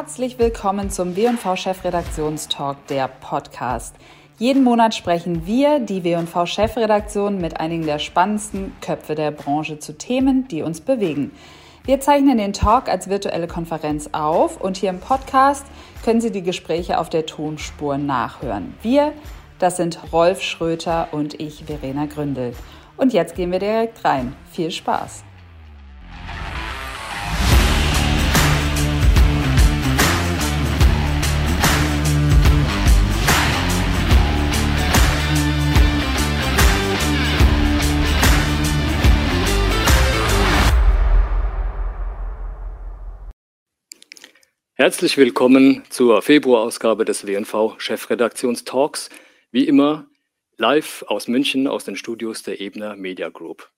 Herzlich willkommen zum W&V Chefredaktionstalk, der Podcast. Jeden Monat sprechen wir, die W&V Chefredaktion, mit einigen der spannendsten Köpfe der Branche zu Themen, die uns bewegen. Wir zeichnen den Talk als virtuelle Konferenz auf und hier im Podcast können Sie die Gespräche auf der Tonspur nachhören. Wir, das sind Rolf Schröter und ich, Verena Gründel. Und jetzt gehen wir direkt rein. Viel Spaß! Herzlich willkommen zur Februarausgabe des WNV Chefredaktionstalks. Wie immer live aus München aus den Studios der Ebner Media Group.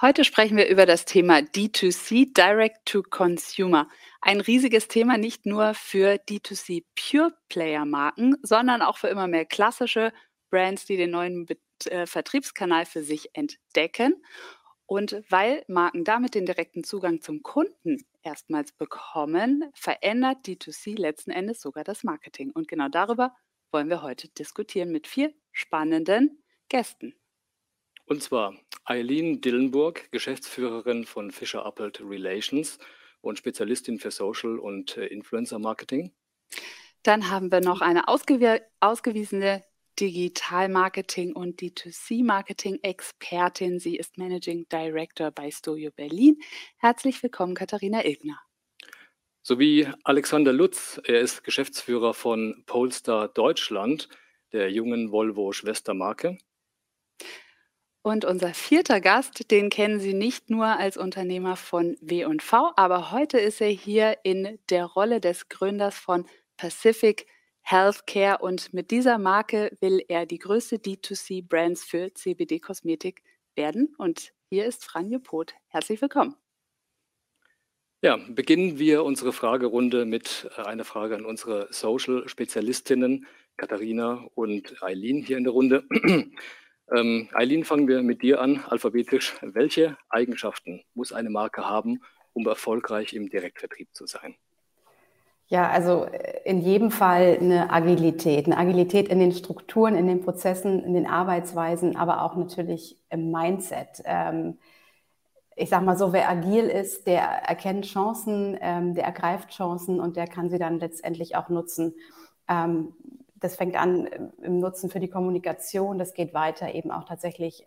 Heute sprechen wir über das Thema D2C, Direct to Consumer. Ein riesiges Thema nicht nur für D2C Pure Player Marken, sondern auch für immer mehr klassische Brands, die den neuen äh, Vertriebskanal für sich entdecken. Und weil Marken damit den direkten Zugang zum Kunden erstmals bekommen, verändert D2C letzten Endes sogar das Marketing. Und genau darüber wollen wir heute diskutieren mit vier spannenden Gästen. Und zwar Eileen Dillenburg, Geschäftsführerin von Fischer Appelt Relations und Spezialistin für Social und äh, Influencer Marketing. Dann haben wir noch eine ausgew ausgewiesene Digital-Marketing und D2C-Marketing-Expertin. Sie ist Managing Director bei Stojo Berlin. Herzlich willkommen, Katharina Ilgner. Sowie Alexander Lutz. Er ist Geschäftsführer von Polestar Deutschland, der jungen Volvo-Schwestermarke. Und unser vierter Gast, den kennen Sie nicht nur als Unternehmer von W&V, aber heute ist er hier in der Rolle des Gründers von Pacific Healthcare und mit dieser Marke will er die größte D2C-Brands für CBD-Kosmetik werden. Und hier ist Franje Poth. Herzlich willkommen. Ja, beginnen wir unsere Fragerunde mit äh, einer Frage an unsere Social-Spezialistinnen, Katharina und Eileen hier in der Runde. ähm, Eileen, fangen wir mit dir an, alphabetisch. Welche Eigenschaften muss eine Marke haben, um erfolgreich im Direktvertrieb zu sein? Ja, also äh, in jedem Fall eine Agilität. Eine Agilität in den Strukturen, in den Prozessen, in den Arbeitsweisen, aber auch natürlich im Mindset. Ähm, ich sag mal so, wer agil ist, der erkennt Chancen, ähm, der ergreift Chancen und der kann sie dann letztendlich auch nutzen. Ähm, das fängt an im Nutzen für die Kommunikation, das geht weiter eben auch tatsächlich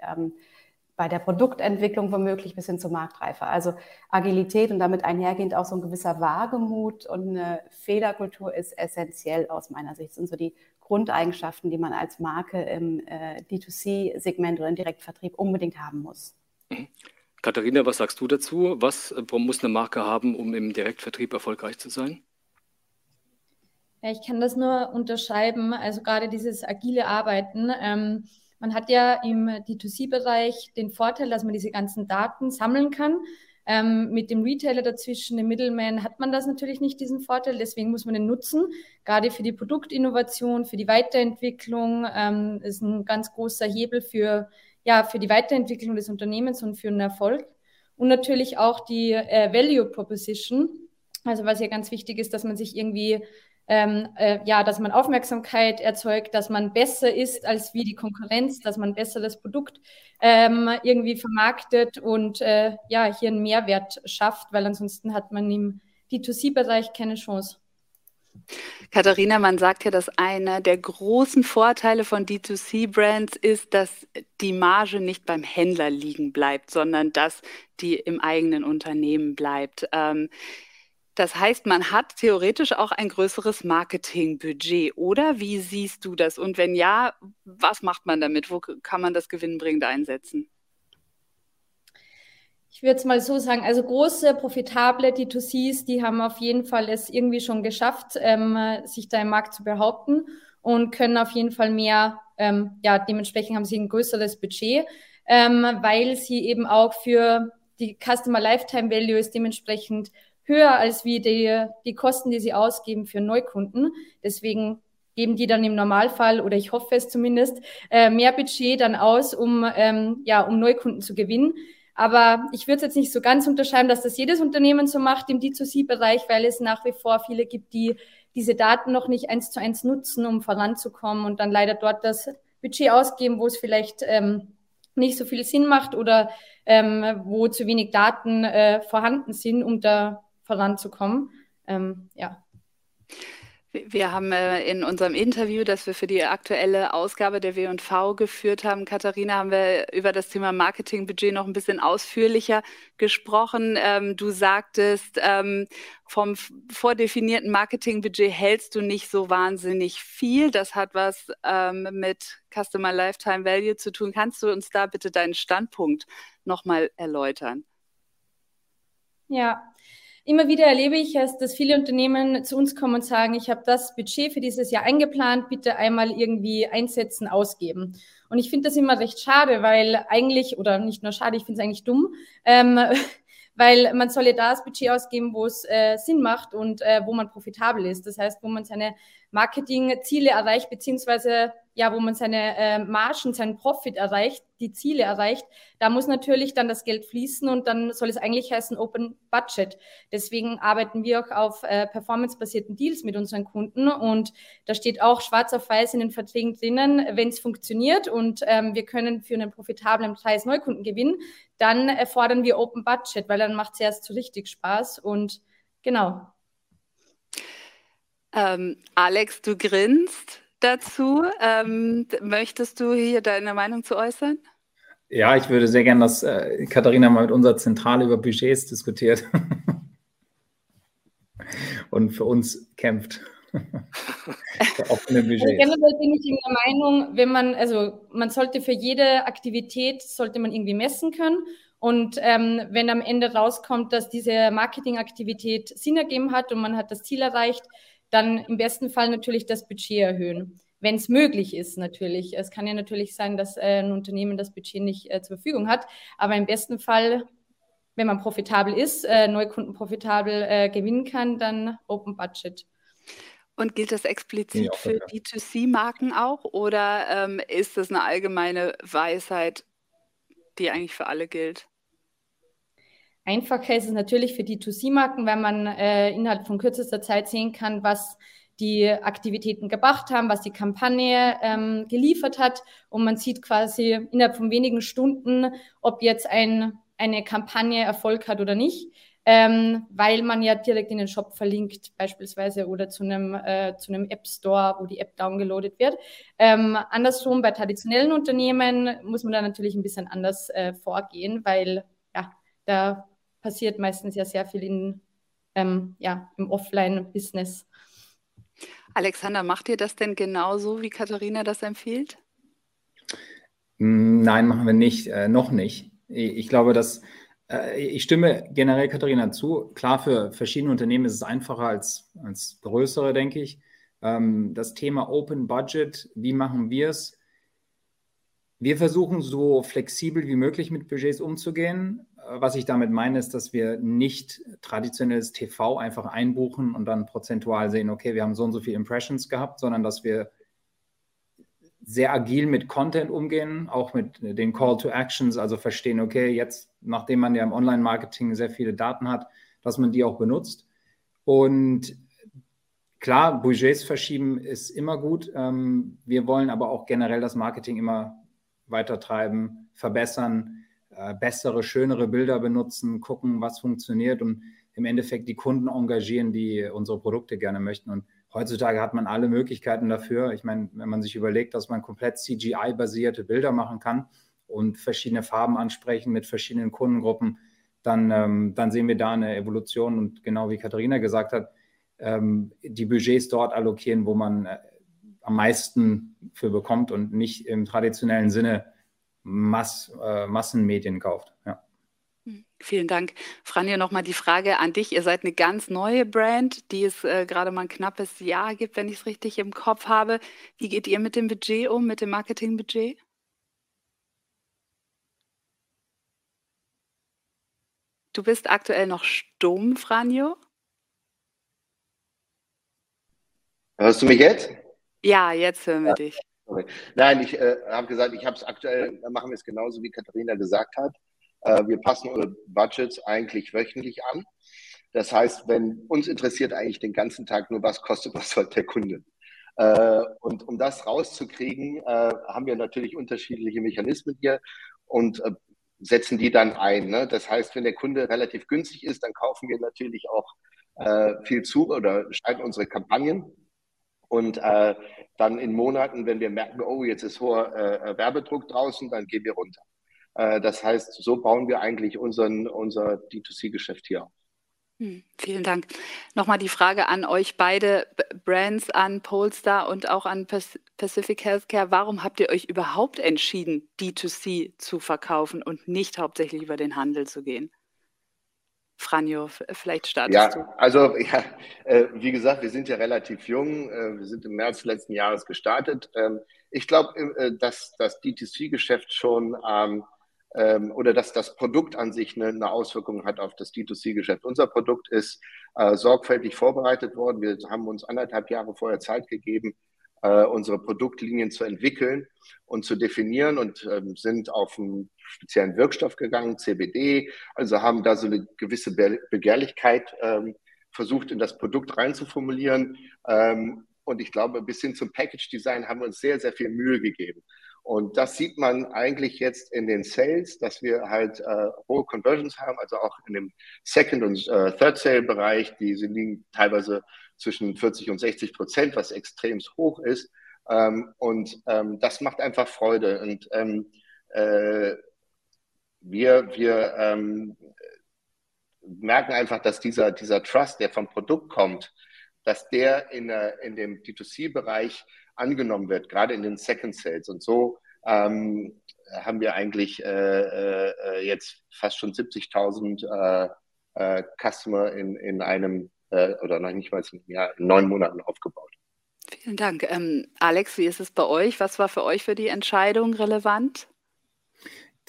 bei der Produktentwicklung womöglich bis hin zur Marktreife. Also Agilität und damit einhergehend auch so ein gewisser Wagemut und eine Fehlerkultur ist essentiell aus meiner Sicht. Das sind so die Grundeigenschaften, die man als Marke im äh, D2C-Segment oder im Direktvertrieb unbedingt haben muss. Katharina, was sagst du dazu? Was muss eine Marke haben, um im Direktvertrieb erfolgreich zu sein? Ja, ich kann das nur unterschreiben. Also gerade dieses agile Arbeiten. Ähm, man hat ja im D2C-Bereich den Vorteil, dass man diese ganzen Daten sammeln kann. Ähm, mit dem Retailer dazwischen, dem Middleman, hat man das natürlich nicht, diesen Vorteil. Deswegen muss man den nutzen, gerade für die Produktinnovation, für die Weiterentwicklung. Ähm, ist ein ganz großer Hebel für, ja, für die Weiterentwicklung des Unternehmens und für den Erfolg. Und natürlich auch die äh, Value Proposition. Also was ja ganz wichtig ist, dass man sich irgendwie ähm, äh, ja, dass man Aufmerksamkeit erzeugt, dass man besser ist als wie die Konkurrenz, dass man besser das Produkt ähm, irgendwie vermarktet und äh, ja, hier einen Mehrwert schafft, weil ansonsten hat man im D2C-Bereich keine Chance. Katharina, man sagt ja, dass einer der großen Vorteile von D2C-Brands ist, dass die Marge nicht beim Händler liegen bleibt, sondern dass die im eigenen Unternehmen bleibt. Ähm, das heißt, man hat theoretisch auch ein größeres Marketingbudget, oder? Wie siehst du das? Und wenn ja, was macht man damit? Wo kann man das gewinnbringend einsetzen? Ich würde es mal so sagen, also große, profitable D2Cs, die haben auf jeden Fall es irgendwie schon geschafft, ähm, sich da im Markt zu behaupten und können auf jeden Fall mehr, ähm, ja, dementsprechend haben sie ein größeres Budget, ähm, weil sie eben auch für die Customer Lifetime Value ist dementsprechend höher als wie die, die Kosten, die sie ausgeben für Neukunden. Deswegen geben die dann im Normalfall, oder ich hoffe es zumindest, äh, mehr Budget dann aus, um, ähm, ja, um Neukunden zu gewinnen. Aber ich würde es jetzt nicht so ganz unterschreiben, dass das jedes Unternehmen so macht im D2C-Bereich, weil es nach wie vor viele gibt, die diese Daten noch nicht eins zu eins nutzen, um voranzukommen und dann leider dort das Budget ausgeben, wo es vielleicht ähm, nicht so viel Sinn macht oder ähm, wo zu wenig Daten äh, vorhanden sind, um da voranzukommen. Ähm, ja. Wir haben äh, in unserem Interview, das wir für die aktuelle Ausgabe der W&V geführt haben, Katharina, haben wir über das Thema Marketingbudget noch ein bisschen ausführlicher gesprochen. Ähm, du sagtest, ähm, vom vordefinierten Marketingbudget hältst du nicht so wahnsinnig viel. Das hat was ähm, mit Customer Lifetime Value zu tun. Kannst du uns da bitte deinen Standpunkt nochmal erläutern? Ja, Immer wieder erlebe ich es, dass viele Unternehmen zu uns kommen und sagen, ich habe das Budget für dieses Jahr eingeplant, bitte einmal irgendwie einsetzen, ausgeben. Und ich finde das immer recht schade, weil eigentlich, oder nicht nur schade, ich finde es eigentlich dumm, ähm, weil man soll ja da das Budget ausgeben, wo es äh, Sinn macht und äh, wo man profitabel ist. Das heißt, wo man seine Marketingziele erreicht, beziehungsweise ja, wo man seine äh, Margen, seinen Profit erreicht, die Ziele erreicht, da muss natürlich dann das Geld fließen und dann soll es eigentlich heißen Open Budget. Deswegen arbeiten wir auch auf äh, performancebasierten Deals mit unseren Kunden und da steht auch schwarz auf weiß in den Verträgen drinnen, wenn es funktioniert und ähm, wir können für einen profitablen Preis Neukunden gewinnen, dann erfordern wir Open Budget, weil dann macht es erst so richtig Spaß und genau. Ähm, Alex, du grinst dazu. Ähm, möchtest du hier deine Meinung zu äußern? Ja, ich würde sehr gerne, dass äh, Katharina mal mit unserer Zentrale über Budgets diskutiert und für uns kämpft. offene Budgets. Also generell bin ich in der Meinung, wenn man, also man sollte für jede Aktivität, sollte man irgendwie messen können. Und ähm, wenn am Ende rauskommt, dass diese Marketingaktivität Sinn ergeben hat und man hat das Ziel erreicht, dann im besten Fall natürlich das Budget erhöhen. Wenn es möglich ist, natürlich. Es kann ja natürlich sein, dass äh, ein Unternehmen das Budget nicht äh, zur Verfügung hat. Aber im besten Fall, wenn man profitabel ist, äh, Neukunden profitabel äh, gewinnen kann, dann Open Budget. Und gilt das explizit ja, für D2C-Marken auch oder ähm, ist das eine allgemeine Weisheit, die eigentlich für alle gilt? Einfacher ist es natürlich für die 2C-Marken, wenn man äh, innerhalb von kürzester Zeit sehen kann, was die Aktivitäten gebracht haben, was die Kampagne ähm, geliefert hat. Und man sieht quasi innerhalb von wenigen Stunden, ob jetzt ein, eine Kampagne Erfolg hat oder nicht, ähm, weil man ja direkt in den Shop verlinkt beispielsweise oder zu einem, äh, zu einem App Store, wo die App downgeloadet wird. Ähm, andersrum bei traditionellen Unternehmen muss man da natürlich ein bisschen anders äh, vorgehen, weil ja, da passiert meistens ja sehr viel in, ähm, ja, im Offline-Business. Alexander, macht ihr das denn genauso, wie Katharina das empfiehlt? Mm, nein, machen wir nicht, äh, noch nicht. Ich glaube, dass äh, ich stimme generell Katharina zu. Klar, für verschiedene Unternehmen ist es einfacher als, als größere, denke ich. Ähm, das Thema Open Budget, wie machen wir es? Wir versuchen so flexibel wie möglich mit Budgets umzugehen was ich damit meine, ist, dass wir nicht traditionelles TV einfach einbuchen und dann prozentual sehen, okay, wir haben so und so viele Impressions gehabt, sondern dass wir sehr agil mit Content umgehen, auch mit den Call to Actions, also verstehen, okay, jetzt, nachdem man ja im Online-Marketing sehr viele Daten hat, dass man die auch benutzt. Und klar, Budgets verschieben ist immer gut. Ähm, wir wollen aber auch generell das Marketing immer weiter treiben, verbessern äh, bessere, schönere Bilder benutzen, gucken, was funktioniert und im Endeffekt die Kunden engagieren, die unsere Produkte gerne möchten. Und heutzutage hat man alle Möglichkeiten dafür. Ich meine, wenn man sich überlegt, dass man komplett CGI-basierte Bilder machen kann und verschiedene Farben ansprechen mit verschiedenen Kundengruppen, dann, ähm, dann sehen wir da eine Evolution. Und genau wie Katharina gesagt hat, ähm, die Budgets dort allokieren, wo man äh, am meisten für bekommt und nicht im traditionellen Sinne Mass, äh, Massenmedien kauft. Ja. Hm, vielen Dank. Franja, nochmal die Frage an dich. Ihr seid eine ganz neue Brand, die es äh, gerade mal ein knappes Jahr gibt, wenn ich es richtig im Kopf habe. Wie geht ihr mit dem Budget um, mit dem Marketingbudget? Du bist aktuell noch stumm, Franjo. Hörst du mich jetzt? Ja, jetzt hören wir ja. dich. Sorry. Nein, ich äh, habe gesagt, ich habe es aktuell, machen wir es genauso, wie Katharina gesagt hat. Äh, wir passen unsere Budgets eigentlich wöchentlich an. Das heißt, wenn uns interessiert eigentlich den ganzen Tag nur, was kostet was halt der Kunde. Äh, und um das rauszukriegen, äh, haben wir natürlich unterschiedliche Mechanismen hier und äh, setzen die dann ein. Ne? Das heißt, wenn der Kunde relativ günstig ist, dann kaufen wir natürlich auch äh, viel zu oder schalten unsere Kampagnen. Und äh, dann in Monaten, wenn wir merken, oh, jetzt ist hoher äh, Werbedruck draußen, dann gehen wir runter. das heißt, so bauen wir eigentlich unseren, unser D2C-Geschäft hier auf. Hm, vielen Dank. Nochmal die Frage an euch beide Brands, an Polestar und auch an Pacific Healthcare. Warum habt ihr euch überhaupt entschieden, D2C zu verkaufen und nicht hauptsächlich über den Handel zu gehen? Franjo, vielleicht startest ja, du. Also, ja, äh, wie gesagt, wir sind ja relativ jung. Äh, wir sind im März letzten Jahres gestartet. Ähm, ich glaube, äh, dass das D2C-Geschäft schon ähm, ähm, oder dass das Produkt an sich eine, eine Auswirkung hat auf das D2C-Geschäft. Unser Produkt ist äh, sorgfältig vorbereitet worden. Wir haben uns anderthalb Jahre vorher Zeit gegeben, äh, unsere Produktlinien zu entwickeln und zu definieren und ähm, sind auf einen speziellen Wirkstoff gegangen, CBD. Also haben da so eine gewisse Be Begehrlichkeit ähm, versucht, in das Produkt reinzuformulieren. Ähm, und ich glaube, bis hin zum Package Design haben wir uns sehr, sehr viel Mühe gegeben. Und das sieht man eigentlich jetzt in den Sales, dass wir halt äh, hohe Conversions haben, also auch in dem Second- und äh, Third-Sale-Bereich, die liegen teilweise zwischen 40 und 60 Prozent, was extrem hoch ist. Ähm, und ähm, das macht einfach Freude. Und ähm, äh, wir, wir ähm, merken einfach, dass dieser, dieser Trust, der vom Produkt kommt, dass der in, in dem D2C-Bereich angenommen wird, gerade in den Second Sales. Und so ähm, haben wir eigentlich äh, äh, jetzt fast schon 70.000 äh, äh, Customer in, in einem äh, oder noch nicht mal ja, in neun Monaten aufgebaut. Vielen Dank. Ähm, Alex, wie ist es bei euch? Was war für euch für die Entscheidung relevant?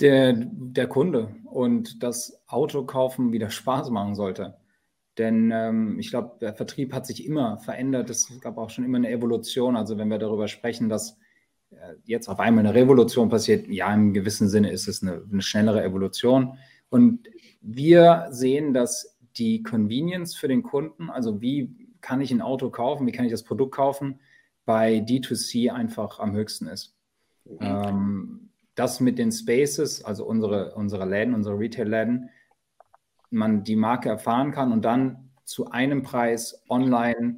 Der, der Kunde und das Auto kaufen wieder Spaß machen sollte. Denn ähm, ich glaube, der Vertrieb hat sich immer verändert. Es gab auch schon immer eine Evolution. Also wenn wir darüber sprechen, dass äh, jetzt auf einmal eine Revolution passiert, ja, im gewissen Sinne ist es eine, eine schnellere Evolution. Und wir sehen, dass die Convenience für den Kunden, also wie kann ich ein Auto kaufen, wie kann ich das Produkt kaufen, bei D2C einfach am höchsten ist. Mhm. Ähm, das mit den Spaces, also unsere, unsere Läden, unsere Retail-Läden, man die Marke erfahren kann und dann zu einem Preis online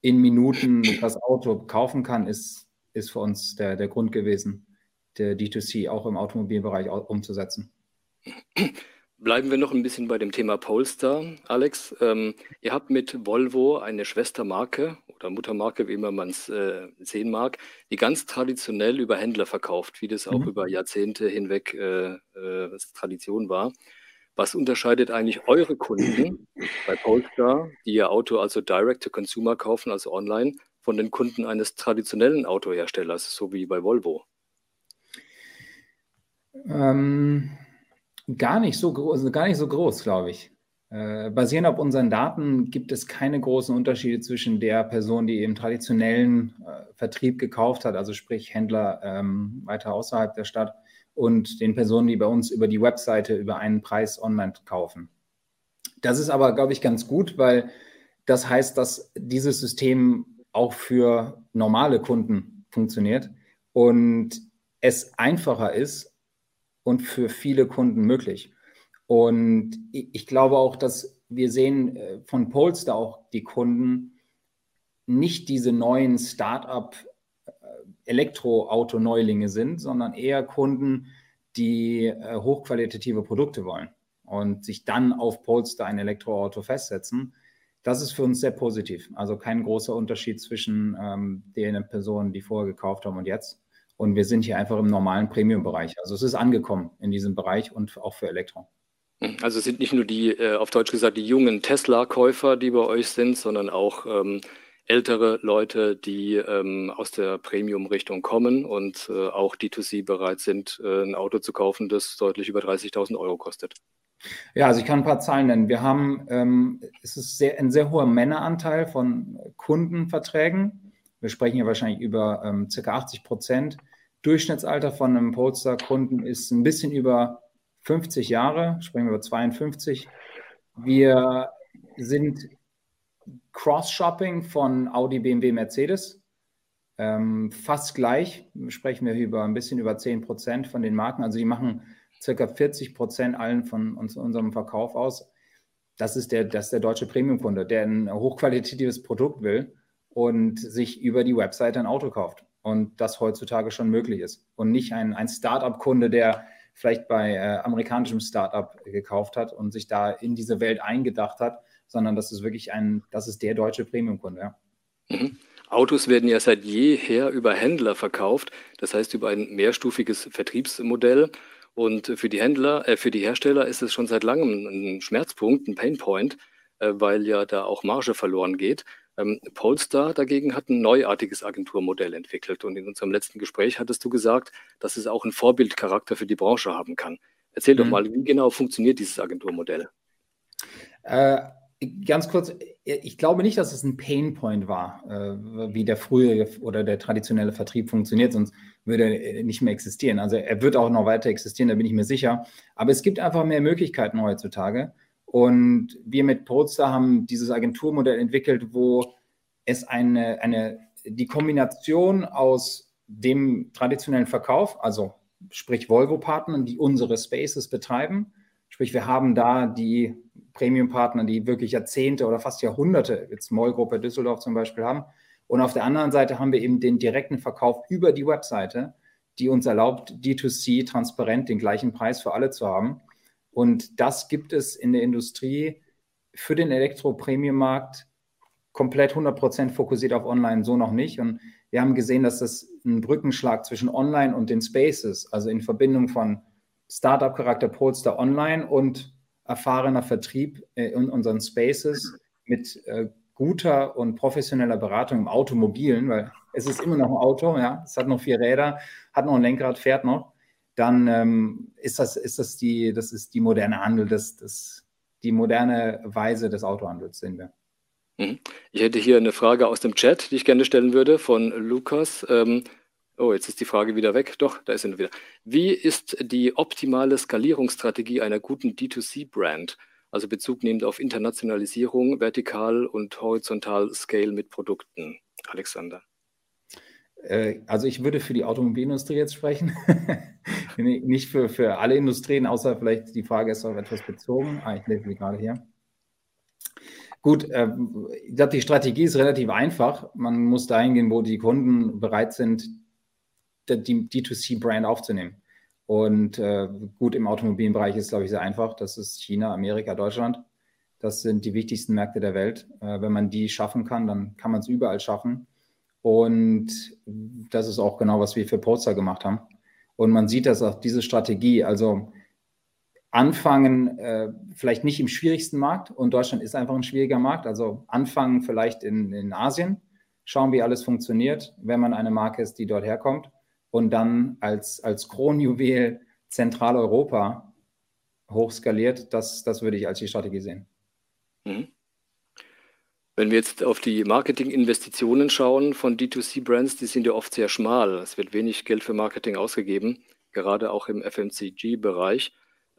in Minuten das Auto kaufen kann, ist, ist für uns der, der Grund gewesen, der D2C auch im Automobilbereich umzusetzen. Bleiben wir noch ein bisschen bei dem Thema Polestar, Alex. Ähm, ihr habt mit Volvo eine Schwestermarke oder Muttermarke, wie immer man es äh, sehen mag, die ganz traditionell über Händler verkauft, wie das auch mhm. über Jahrzehnte hinweg äh, äh, Tradition war. Was unterscheidet eigentlich eure Kunden bei Polestar, die ihr Auto also direct to consumer kaufen, also online, von den Kunden eines traditionellen Autoherstellers, so wie bei Volvo? Ähm, gar nicht so groß, also gar nicht so groß, glaube ich. Äh, basierend auf unseren Daten gibt es keine großen Unterschiede zwischen der Person, die im traditionellen äh, Vertrieb gekauft hat, also sprich Händler ähm, weiter außerhalb der Stadt, und den Personen, die bei uns über die Webseite über einen Preis online kaufen. Das ist aber, glaube ich, ganz gut, weil das heißt, dass dieses System auch für normale Kunden funktioniert und es einfacher ist und für viele Kunden möglich. Und ich glaube auch, dass wir sehen äh, von Polestar auch die Kunden nicht diese neuen Start-up Elektroauto-Neulinge sind, sondern eher Kunden, die äh, hochqualitative Produkte wollen und sich dann auf Polestar ein Elektroauto festsetzen. Das ist für uns sehr positiv. Also kein großer Unterschied zwischen ähm, den Personen, die vorher gekauft haben und jetzt. Und wir sind hier einfach im normalen Premium-Bereich. Also es ist angekommen in diesem Bereich und auch für Elektro. Also es sind nicht nur die, äh, auf Deutsch gesagt, die jungen Tesla-Käufer, die bei euch sind, sondern auch ähm, ältere Leute, die ähm, aus der Premium-Richtung kommen und äh, auch D2C bereit sind, äh, ein Auto zu kaufen, das deutlich über 30.000 Euro kostet. Ja, also ich kann ein paar Zahlen nennen. Wir haben, ähm, es ist sehr, ein sehr hoher Männeranteil von Kundenverträgen. Wir sprechen hier wahrscheinlich über ähm, circa 80 Prozent. Durchschnittsalter von einem Polestar-Kunden ist ein bisschen über 50 Jahre, sprechen wir über 52. Wir sind Cross-Shopping von Audi, BMW, Mercedes. Ähm, fast gleich sprechen wir über ein bisschen über 10 Prozent von den Marken. Also die machen circa 40 Prozent allen von uns, unserem Verkauf aus. Das ist der, das ist der deutsche Premium-Kunde, der ein hochqualitatives Produkt will und sich über die Webseite ein Auto kauft. Und das heutzutage schon möglich ist. Und nicht ein, ein Start-up-Kunde, der vielleicht bei äh, amerikanischem Start-up gekauft hat und sich da in diese Welt eingedacht hat, sondern das ist wirklich ein, das ist der deutsche Premium-Kunde. Ja. Mhm. Autos werden ja seit jeher über Händler verkauft, das heißt über ein mehrstufiges Vertriebsmodell. Und für die Händler, äh, für die Hersteller ist es schon seit langem ein Schmerzpunkt, ein Painpoint, äh, weil ja da auch Marge verloren geht. Ähm, Polestar dagegen hat ein neuartiges Agenturmodell entwickelt. Und in unserem letzten Gespräch hattest du gesagt, dass es auch einen Vorbildcharakter für die Branche haben kann. Erzähl mhm. doch mal, wie genau funktioniert dieses Agenturmodell? Äh, Ganz kurz, ich glaube nicht, dass es ein Painpoint war, äh, wie der frühere oder der traditionelle Vertrieb funktioniert, sonst würde er nicht mehr existieren. Also er wird auch noch weiter existieren, da bin ich mir sicher. Aber es gibt einfach mehr Möglichkeiten heutzutage. Und wir mit Polestar haben dieses Agenturmodell entwickelt, wo es eine, eine, die Kombination aus dem traditionellen Verkauf, also sprich Volvo-Partnern, die unsere Spaces betreiben, sprich wir haben da die Premium-Partner, die wirklich Jahrzehnte oder fast Jahrhunderte, jetzt Mollgruppe Düsseldorf zum Beispiel haben. Und auf der anderen Seite haben wir eben den direkten Verkauf über die Webseite, die uns erlaubt, D2C transparent den gleichen Preis für alle zu haben. Und das gibt es in der Industrie für den Elektro-Premium-Markt komplett 100% fokussiert auf Online so noch nicht. Und wir haben gesehen, dass das ein Brückenschlag zwischen Online und den Spaces, also in Verbindung von Startup-Charakter Polestar Online und erfahrener Vertrieb äh, in unseren Spaces mit äh, guter und professioneller Beratung im Automobilen, weil es ist immer noch ein Auto, ja, es hat noch vier Räder, hat noch ein Lenkrad, fährt noch, dann ähm, ist das, ist das die, das ist die moderne Handel, das, das, die moderne Weise des Autohandels, sehen wir. Mhm. Ich hätte hier eine Frage aus dem Chat, die ich gerne stellen würde von Lukas. Ähm, Oh, jetzt ist die Frage wieder weg. Doch, da ist sie wieder. Wie ist die optimale Skalierungsstrategie einer guten D2C-Brand? Also Bezug nehmend auf Internationalisierung, vertikal und horizontal Scale mit Produkten. Alexander. Äh, also ich würde für die Automobilindustrie jetzt sprechen, nicht für, für alle Industrien, außer vielleicht die Frage ist auf etwas bezogen. Ah, ich sie gerade hier. Gut, äh, ich glaube, die Strategie ist relativ einfach. Man muss dahin gehen, wo die Kunden bereit sind, die D2C-Brand aufzunehmen. Und äh, gut, im Automobilbereich ist, glaube ich, sehr einfach. Das ist China, Amerika, Deutschland. Das sind die wichtigsten Märkte der Welt. Äh, wenn man die schaffen kann, dann kann man es überall schaffen. Und das ist auch genau, was wir für Poster gemacht haben. Und man sieht dass auch diese Strategie, also anfangen, äh, vielleicht nicht im schwierigsten Markt, und Deutschland ist einfach ein schwieriger Markt, also anfangen vielleicht in, in Asien, schauen, wie alles funktioniert, wenn man eine Marke ist, die dort herkommt und dann als, als Kronjuwel Zentraleuropa hochskaliert, das, das würde ich als die Strategie sehen. Mhm. Wenn wir jetzt auf die Marketinginvestitionen schauen von D2C-Brands, die sind ja oft sehr schmal. Es wird wenig Geld für Marketing ausgegeben, gerade auch im FMCG-Bereich.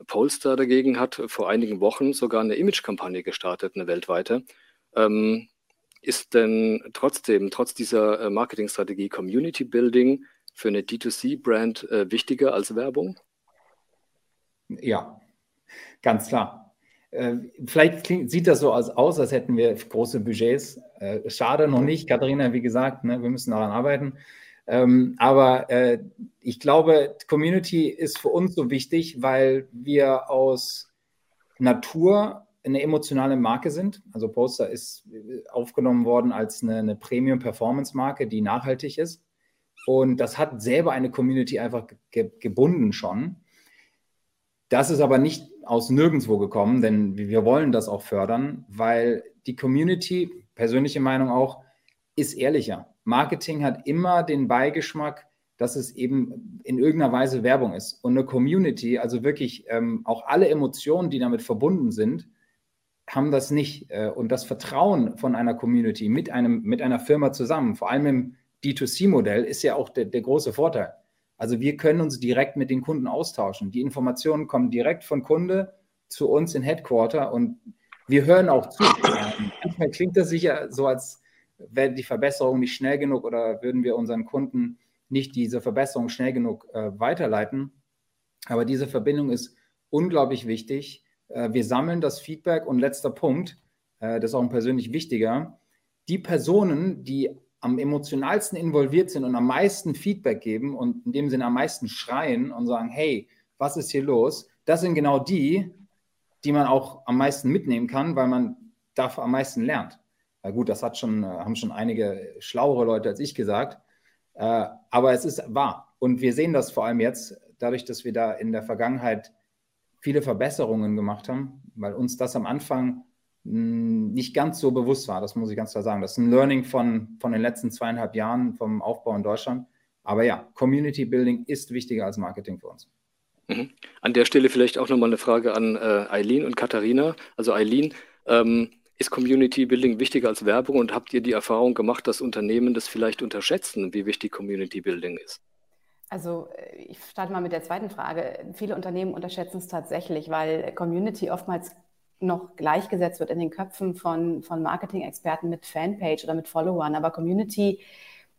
Polestar dagegen hat vor einigen Wochen sogar eine Image-Kampagne gestartet, eine weltweite. Ähm, ist denn trotzdem, trotz dieser äh, Marketingstrategie Community Building für eine D2C-Brand äh, wichtiger als Werbung? Ja, ganz klar. Äh, vielleicht klingt, sieht das so aus, aus, als hätten wir große Budgets. Äh, schade noch nicht, Katharina, wie gesagt, ne, wir müssen daran arbeiten. Ähm, aber äh, ich glaube, Community ist für uns so wichtig, weil wir aus Natur eine emotionale Marke sind. Also Poster ist äh, aufgenommen worden als eine, eine Premium-Performance-Marke, die nachhaltig ist. Und das hat selber eine Community einfach ge gebunden schon. Das ist aber nicht aus nirgendwo gekommen, denn wir wollen das auch fördern, weil die Community, persönliche Meinung auch, ist ehrlicher. Marketing hat immer den Beigeschmack, dass es eben in irgendeiner Weise Werbung ist. Und eine Community, also wirklich ähm, auch alle Emotionen, die damit verbunden sind, haben das nicht. Äh, und das Vertrauen von einer Community mit, einem, mit einer Firma zusammen, vor allem im D2C-Modell ist ja auch der, der, große Vorteil. Also wir können uns direkt mit den Kunden austauschen. Die Informationen kommen direkt von Kunde zu uns in Headquarter und wir hören auch zu. Manchmal klingt das sicher so, als wäre die Verbesserung nicht schnell genug oder würden wir unseren Kunden nicht diese Verbesserung schnell genug äh, weiterleiten. Aber diese Verbindung ist unglaublich wichtig. Äh, wir sammeln das Feedback und letzter Punkt, äh, das ist auch ein persönlich wichtiger, die Personen, die am emotionalsten involviert sind und am meisten Feedback geben und in dem Sinne am meisten schreien und sagen, hey, was ist hier los? Das sind genau die, die man auch am meisten mitnehmen kann, weil man dafür am meisten lernt. Na gut, das hat schon, haben schon einige schlauere Leute als ich gesagt, äh, aber es ist wahr. Und wir sehen das vor allem jetzt, dadurch, dass wir da in der Vergangenheit viele Verbesserungen gemacht haben, weil uns das am Anfang nicht ganz so bewusst war, das muss ich ganz klar sagen. Das ist ein Learning von, von den letzten zweieinhalb Jahren vom Aufbau in Deutschland. Aber ja, Community Building ist wichtiger als Marketing für uns. Mhm. An der Stelle vielleicht auch nochmal eine Frage an äh, Eileen und Katharina. Also Eileen, ähm, ist Community Building wichtiger als Werbung und habt ihr die Erfahrung gemacht, dass Unternehmen das vielleicht unterschätzen, wie wichtig Community Building ist? Also ich starte mal mit der zweiten Frage. Viele Unternehmen unterschätzen es tatsächlich, weil Community oftmals noch gleichgesetzt wird in den Köpfen von, von Marketing-Experten mit Fanpage oder mit Followern. Aber Community,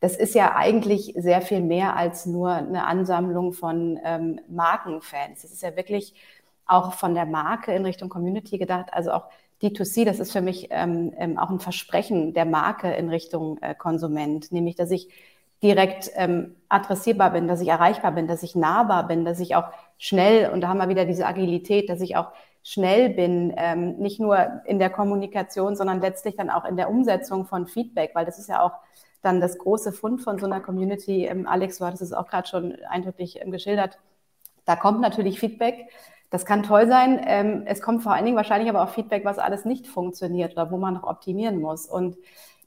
das ist ja eigentlich sehr viel mehr als nur eine Ansammlung von ähm, Markenfans. Das ist ja wirklich auch von der Marke in Richtung Community gedacht. Also auch D2C, das ist für mich ähm, ähm, auch ein Versprechen der Marke in Richtung äh, Konsument, nämlich dass ich direkt ähm, adressierbar bin, dass ich erreichbar bin, dass ich nahbar bin, dass ich auch schnell, und da haben wir wieder diese Agilität, dass ich auch schnell bin, ähm, nicht nur in der Kommunikation, sondern letztlich dann auch in der Umsetzung von Feedback, weil das ist ja auch dann das große Fund von so einer Community. Ähm, Alex, du hattest es auch gerade schon eindrücklich ähm, geschildert. Da kommt natürlich Feedback. Das kann toll sein. Ähm, es kommt vor allen Dingen wahrscheinlich aber auch Feedback, was alles nicht funktioniert oder wo man noch optimieren muss. Und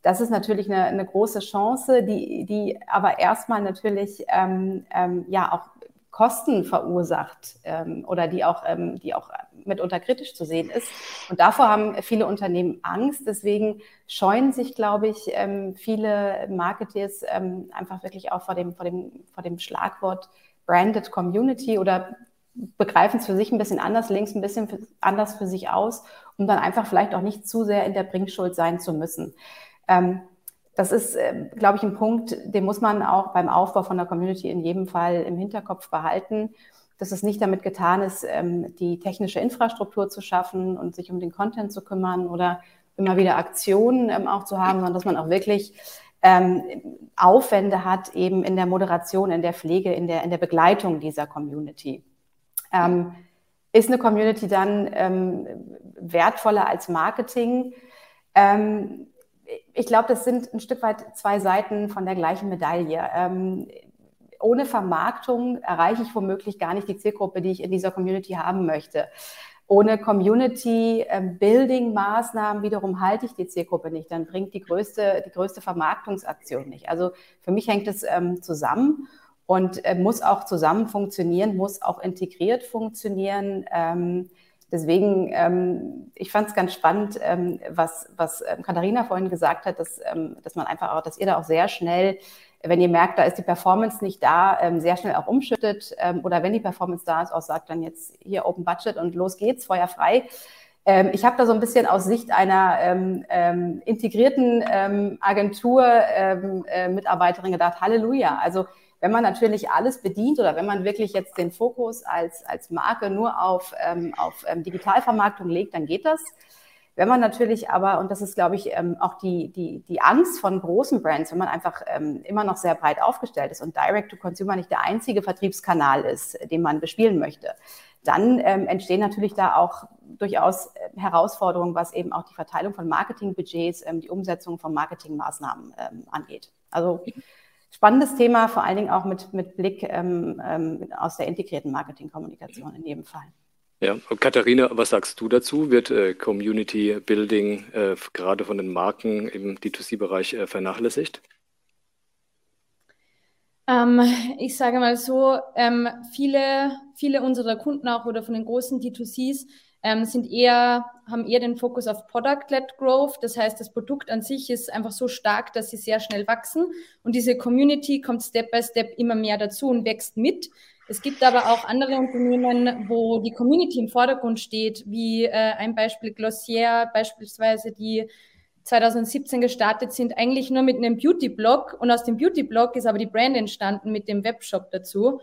das ist natürlich eine, eine große Chance, die, die aber erstmal natürlich ähm, ähm, ja auch Kosten verursacht ähm, oder die auch, ähm, die auch mitunter kritisch zu sehen ist. Und davor haben viele Unternehmen Angst. Deswegen scheuen sich, glaube ich, ähm, viele Marketeers ähm, einfach wirklich auch vor dem, vor, dem, vor dem Schlagwort Branded Community oder begreifen es für sich ein bisschen anders, links ein bisschen anders für sich aus, um dann einfach vielleicht auch nicht zu sehr in der Bringschuld sein zu müssen. Ähm, das ist, äh, glaube ich, ein Punkt, den muss man auch beim Aufbau von der Community in jedem Fall im Hinterkopf behalten, dass es nicht damit getan ist, ähm, die technische Infrastruktur zu schaffen und sich um den Content zu kümmern oder immer wieder Aktionen ähm, auch zu haben, sondern dass man auch wirklich ähm, Aufwände hat eben in der Moderation, in der Pflege, in der, in der Begleitung dieser Community. Ähm, ist eine Community dann ähm, wertvoller als Marketing? Ähm, ich glaube, das sind ein Stück weit zwei Seiten von der gleichen Medaille. Ähm, ohne Vermarktung erreiche ich womöglich gar nicht die Zielgruppe, die ich in dieser Community haben möchte. Ohne Community-Building-Maßnahmen ähm, wiederum halte ich die Zielgruppe nicht. Dann bringt die größte, die größte Vermarktungsaktion nicht. Also für mich hängt es ähm, zusammen und äh, muss auch zusammen funktionieren, muss auch integriert funktionieren. Ähm, deswegen, ähm, ich fand es ganz spannend, ähm, was, was ähm, Katharina vorhin gesagt hat, dass, ähm, dass man einfach auch, dass ihr da auch sehr schnell, wenn ihr merkt, da ist die Performance nicht da, ähm, sehr schnell auch umschüttet oder wenn die Performance da ist, auch sagt dann jetzt hier Open Budget und los geht's, Feuer frei. ich habe da so ein bisschen aus Sicht einer ähm, ähm, integrierten ähm, Agentur-Mitarbeiterin gedacht, Halleluja. Also wenn man natürlich alles bedient oder wenn man wirklich jetzt den Fokus als, als Marke nur auf, ähm, auf ähm, Digitalvermarktung legt, dann geht das. Wenn man natürlich aber, und das ist, glaube ich, ähm, auch die, die, die Angst von großen Brands, wenn man einfach ähm, immer noch sehr breit aufgestellt ist und Direct-to-Consumer nicht der einzige Vertriebskanal ist, den man bespielen möchte, dann ähm, entstehen natürlich da auch durchaus äh, Herausforderungen, was eben auch die Verteilung von Marketingbudgets, ähm, die Umsetzung von Marketingmaßnahmen ähm, angeht. Also spannendes Thema, vor allen Dingen auch mit, mit Blick ähm, ähm, aus der integrierten Marketingkommunikation in jedem Fall. Ja, und Katharina, was sagst du dazu? Wird äh, Community Building äh, gerade von den Marken im D2C-Bereich äh, vernachlässigt? Ähm, ich sage mal so, ähm, viele, viele unserer Kunden auch oder von den großen D2Cs ähm, sind eher, haben eher den Fokus auf Product-led Growth. Das heißt, das Produkt an sich ist einfach so stark, dass sie sehr schnell wachsen. Und diese Community kommt Step by Step immer mehr dazu und wächst mit. Es gibt aber auch andere Unternehmen, wo die Community im Vordergrund steht, wie äh, ein Beispiel Glossier, beispielsweise, die 2017 gestartet sind, eigentlich nur mit einem Beauty-Blog. Und aus dem Beauty-Blog ist aber die Brand entstanden mit dem Webshop dazu.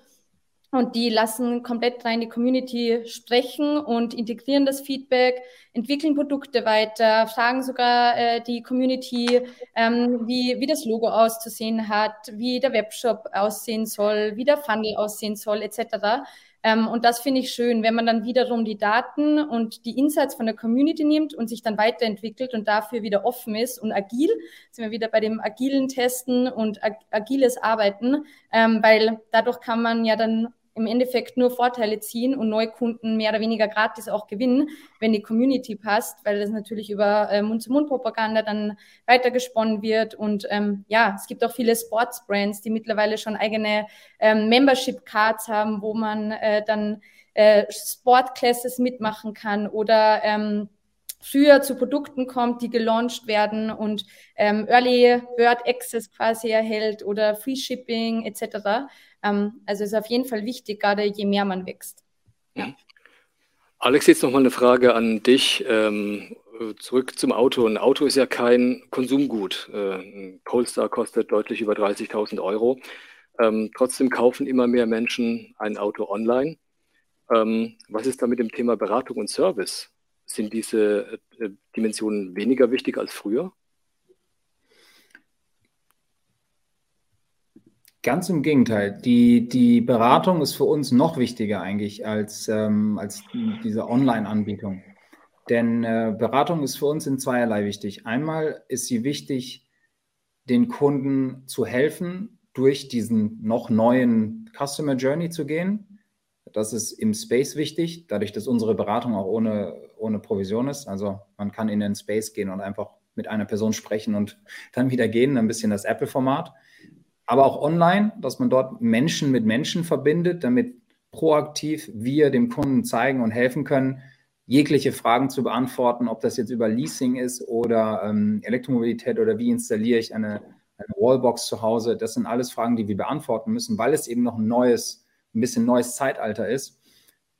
Und die lassen komplett rein die Community sprechen und integrieren das Feedback, entwickeln Produkte weiter, fragen sogar äh, die Community, ähm, wie, wie das Logo auszusehen hat, wie der Webshop aussehen soll, wie der Funnel aussehen soll, etc. Ähm, und das finde ich schön, wenn man dann wiederum die Daten und die Insights von der Community nimmt und sich dann weiterentwickelt und dafür wieder offen ist und agil, sind wir wieder bei dem agilen Testen und ag agiles Arbeiten, ähm, weil dadurch kann man ja dann im Endeffekt nur Vorteile ziehen und Neukunden mehr oder weniger gratis auch gewinnen, wenn die Community passt, weil das natürlich über äh, Mund-zu-Mund-Propaganda dann weitergesponnen wird. Und ähm, ja, es gibt auch viele Sports-Brands, die mittlerweile schon eigene ähm, Membership-Cards haben, wo man äh, dann äh, Sport-Classes mitmachen kann oder ähm, früher zu Produkten kommt, die gelauncht werden und ähm, Early Bird Access quasi erhält oder Free Shipping etc. Ähm, also ist auf jeden Fall wichtig, gerade je mehr man wächst. Ja. Alex, jetzt noch mal eine Frage an dich. Ähm, zurück zum Auto. Ein Auto ist ja kein Konsumgut. Äh, ein Polestar kostet deutlich über 30.000 Euro. Ähm, trotzdem kaufen immer mehr Menschen ein Auto online. Ähm, was ist da mit dem Thema Beratung und Service? Sind diese äh, Dimensionen weniger wichtig als früher? Ganz im Gegenteil. Die, die Beratung ist für uns noch wichtiger eigentlich als, ähm, als diese Online-Anbietung. Denn äh, Beratung ist für uns in zweierlei wichtig. Einmal ist sie wichtig, den Kunden zu helfen, durch diesen noch neuen Customer Journey zu gehen. Das ist im Space wichtig, dadurch, dass unsere Beratung auch ohne, ohne Provision ist. Also man kann in den Space gehen und einfach mit einer Person sprechen und dann wieder gehen, ein bisschen das Apple-Format aber auch online, dass man dort Menschen mit Menschen verbindet, damit proaktiv wir dem Kunden zeigen und helfen können, jegliche Fragen zu beantworten, ob das jetzt über Leasing ist oder ähm, Elektromobilität oder wie installiere ich eine, eine Wallbox zu Hause. Das sind alles Fragen, die wir beantworten müssen, weil es eben noch ein neues, ein bisschen neues Zeitalter ist.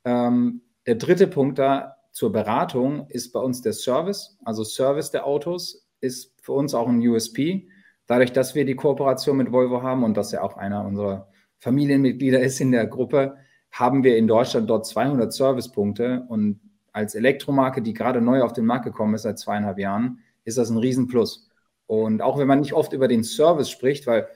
Ähm, der dritte Punkt da zur Beratung ist bei uns der Service. Also Service der Autos ist für uns auch ein USP dadurch, dass wir die Kooperation mit Volvo haben und dass er auch einer unserer Familienmitglieder ist in der Gruppe, haben wir in Deutschland dort 200 Servicepunkte und als Elektromarke, die gerade neu auf den Markt gekommen ist seit zweieinhalb Jahren, ist das ein Riesenplus. Und auch wenn man nicht oft über den Service spricht, weil,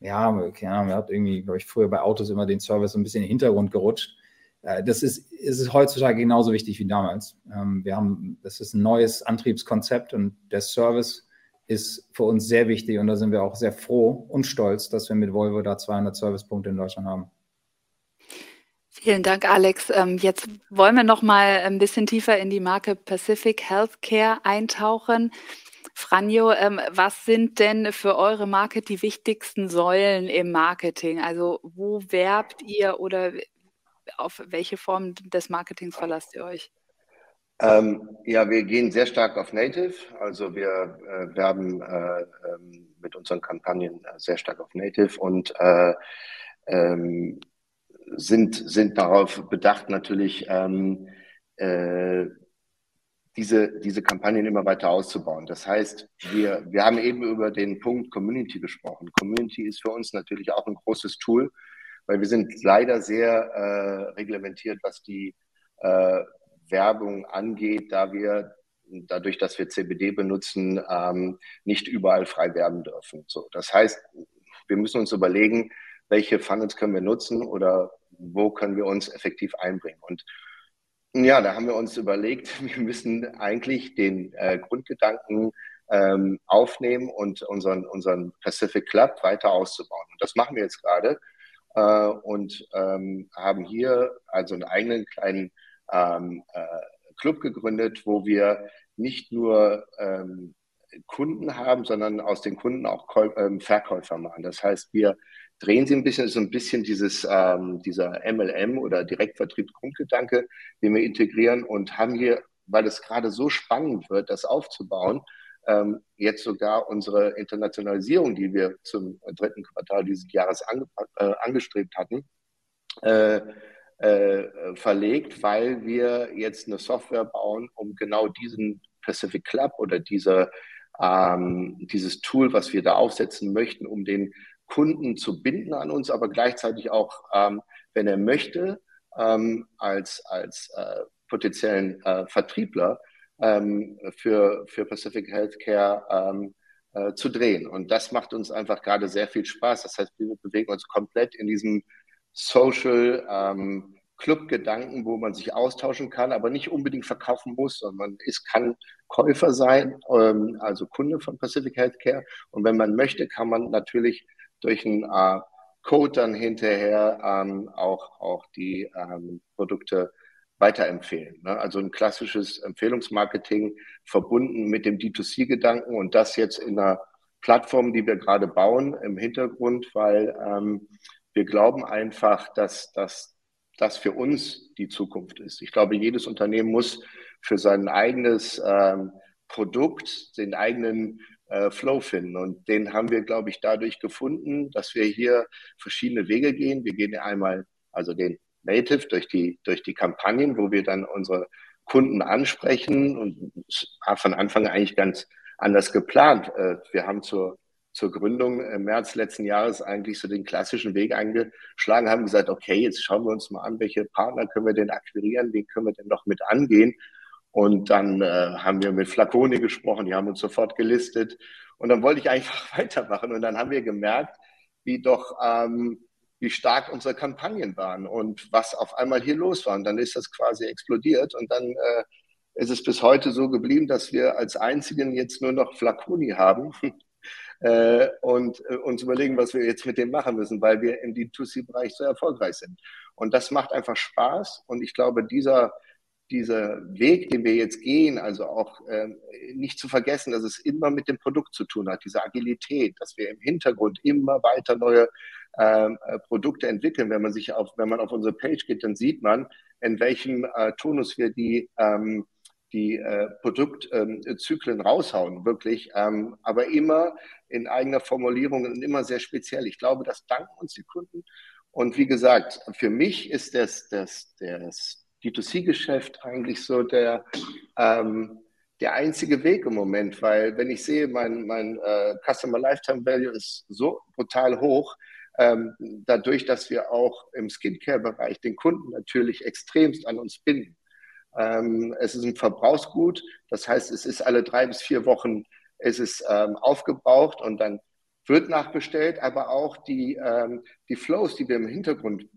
ja, keine Ahnung, man hat irgendwie, glaube ich, früher bei Autos immer den Service ein bisschen in den Hintergrund gerutscht. Äh, das ist, ist heutzutage genauso wichtig wie damals. Ähm, wir haben, das ist ein neues Antriebskonzept und der Service ist für uns sehr wichtig und da sind wir auch sehr froh und stolz, dass wir mit Volvo da 200 Servicepunkte in Deutschland haben. Vielen Dank, Alex. Ähm, jetzt wollen wir noch mal ein bisschen tiefer in die Marke Pacific Healthcare eintauchen. Franjo, ähm, was sind denn für eure Marke die wichtigsten Säulen im Marketing? Also wo werbt ihr oder auf welche Form des Marketings verlasst ihr euch? Ähm, ja, wir gehen sehr stark auf Native. Also wir äh, werben äh, ähm, mit unseren Kampagnen äh, sehr stark auf Native und äh, ähm, sind, sind darauf bedacht, natürlich ähm, äh, diese, diese Kampagnen immer weiter auszubauen. Das heißt, wir, wir haben eben über den Punkt Community gesprochen. Community ist für uns natürlich auch ein großes Tool, weil wir sind leider sehr äh, reglementiert, was die Werbung angeht, da wir dadurch, dass wir CBD benutzen, ähm, nicht überall frei werben dürfen. So, das heißt, wir müssen uns überlegen, welche Funnels können wir nutzen oder wo können wir uns effektiv einbringen. Und ja, da haben wir uns überlegt, wir müssen eigentlich den äh, Grundgedanken ähm, aufnehmen und unseren, unseren Pacific Club weiter auszubauen. Und das machen wir jetzt gerade äh, und ähm, haben hier also einen eigenen kleinen ähm, äh, Club gegründet, wo wir nicht nur ähm, Kunden haben, sondern aus den Kunden auch Käu ähm, Verkäufer machen. Das heißt, wir drehen sie ein bisschen, so ein bisschen dieses, ähm, dieser MLM oder Direktvertrieb-Grundgedanke, den wir integrieren und haben hier, weil es gerade so spannend wird, das aufzubauen, ähm, jetzt sogar unsere Internationalisierung, die wir zum dritten Quartal dieses Jahres ange äh, angestrebt hatten, äh, äh, verlegt, weil wir jetzt eine Software bauen, um genau diesen Pacific Club oder diese, ähm, dieses Tool, was wir da aufsetzen möchten, um den Kunden zu binden an uns, aber gleichzeitig auch, ähm, wenn er möchte, ähm, als, als äh, potenziellen äh, Vertriebler ähm, für, für Pacific Healthcare ähm, äh, zu drehen. Und das macht uns einfach gerade sehr viel Spaß. Das heißt, wir bewegen uns komplett in diesem Social ähm, Club-Gedanken, wo man sich austauschen kann, aber nicht unbedingt verkaufen muss, sondern man ist, kann Käufer sein, ähm, also Kunde von Pacific Healthcare. Und wenn man möchte, kann man natürlich durch einen äh, Code dann hinterher ähm, auch, auch die ähm, Produkte weiterempfehlen. Ne? Also ein klassisches Empfehlungsmarketing verbunden mit dem D2C-Gedanken und das jetzt in einer Plattform, die wir gerade bauen im Hintergrund, weil ähm, wir glauben einfach, dass, dass das für uns die Zukunft ist. Ich glaube, jedes Unternehmen muss für sein eigenes ähm, Produkt den eigenen äh, Flow finden. Und den haben wir, glaube ich, dadurch gefunden, dass wir hier verschiedene Wege gehen. Wir gehen einmal also den Native durch die, durch die Kampagnen, wo wir dann unsere Kunden ansprechen und von Anfang an eigentlich ganz anders geplant. Äh, wir haben zur, zur Gründung im März letzten Jahres eigentlich so den klassischen Weg eingeschlagen, haben gesagt, okay, jetzt schauen wir uns mal an, welche Partner können wir denn akquirieren, wen können wir denn noch mit angehen. Und dann äh, haben wir mit Flaconi gesprochen, die haben uns sofort gelistet. Und dann wollte ich einfach weitermachen. Und dann haben wir gemerkt, wie doch ähm, wie stark unsere Kampagnen waren und was auf einmal hier los war. Und dann ist das quasi explodiert und dann äh, ist es bis heute so geblieben, dass wir als einzigen jetzt nur noch Flaconi haben äh, und äh, uns überlegen, was wir jetzt mit dem machen müssen, weil wir im D2C-Bereich so erfolgreich sind. Und das macht einfach Spaß und ich glaube, dieser dieser Weg, den wir jetzt gehen, also auch ähm, nicht zu vergessen, dass es immer mit dem Produkt zu tun hat, diese Agilität, dass wir im Hintergrund immer weiter neue ähm, äh, Produkte entwickeln. Wenn man sich auf, wenn man auf unsere Page geht, dann sieht man, in welchem äh, Tonus wir die ähm, die äh, Produktzyklen ähm, raushauen, wirklich, ähm, aber immer in eigener Formulierung und immer sehr speziell. Ich glaube, das danken uns die Kunden. Und wie gesagt, für mich ist das, das, das D2C-Geschäft eigentlich so der, ähm, der einzige Weg im Moment, weil wenn ich sehe, mein, mein äh, Customer Lifetime Value ist so brutal hoch, ähm, dadurch, dass wir auch im Skincare-Bereich den Kunden natürlich extremst an uns binden. Ähm, es ist ein Verbrauchsgut, das heißt, es ist alle drei bis vier Wochen es ist ähm, aufgebraucht und dann wird nachbestellt, aber auch die, ähm, die Flows, die wir im Hintergrund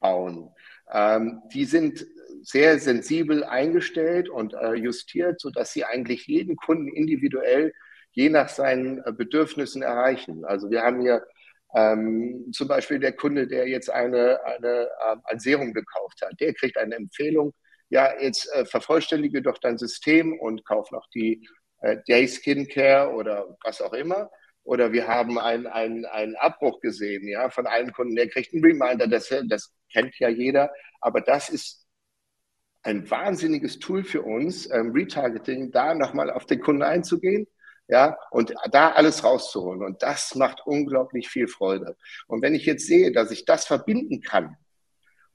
bauen, ähm, die sind sehr sensibel eingestellt und äh, justiert, sodass sie eigentlich jeden Kunden individuell je nach seinen äh, Bedürfnissen erreichen. Also wir haben hier ähm, zum Beispiel der Kunde, der jetzt eine, eine, äh, ein Serum gekauft hat, der kriegt eine Empfehlung, ja, jetzt äh, vervollständige doch dein System und kauf noch die äh, Day Skincare oder was auch immer. Oder wir haben einen ein Abbruch gesehen, ja, von einem Kunden, der kriegt einen Reminder, das, das kennt ja jeder. Aber das ist ein wahnsinniges Tool für uns, ähm, Retargeting, da nochmal auf den Kunden einzugehen, ja, und da alles rauszuholen. Und das macht unglaublich viel Freude. Und wenn ich jetzt sehe, dass ich das verbinden kann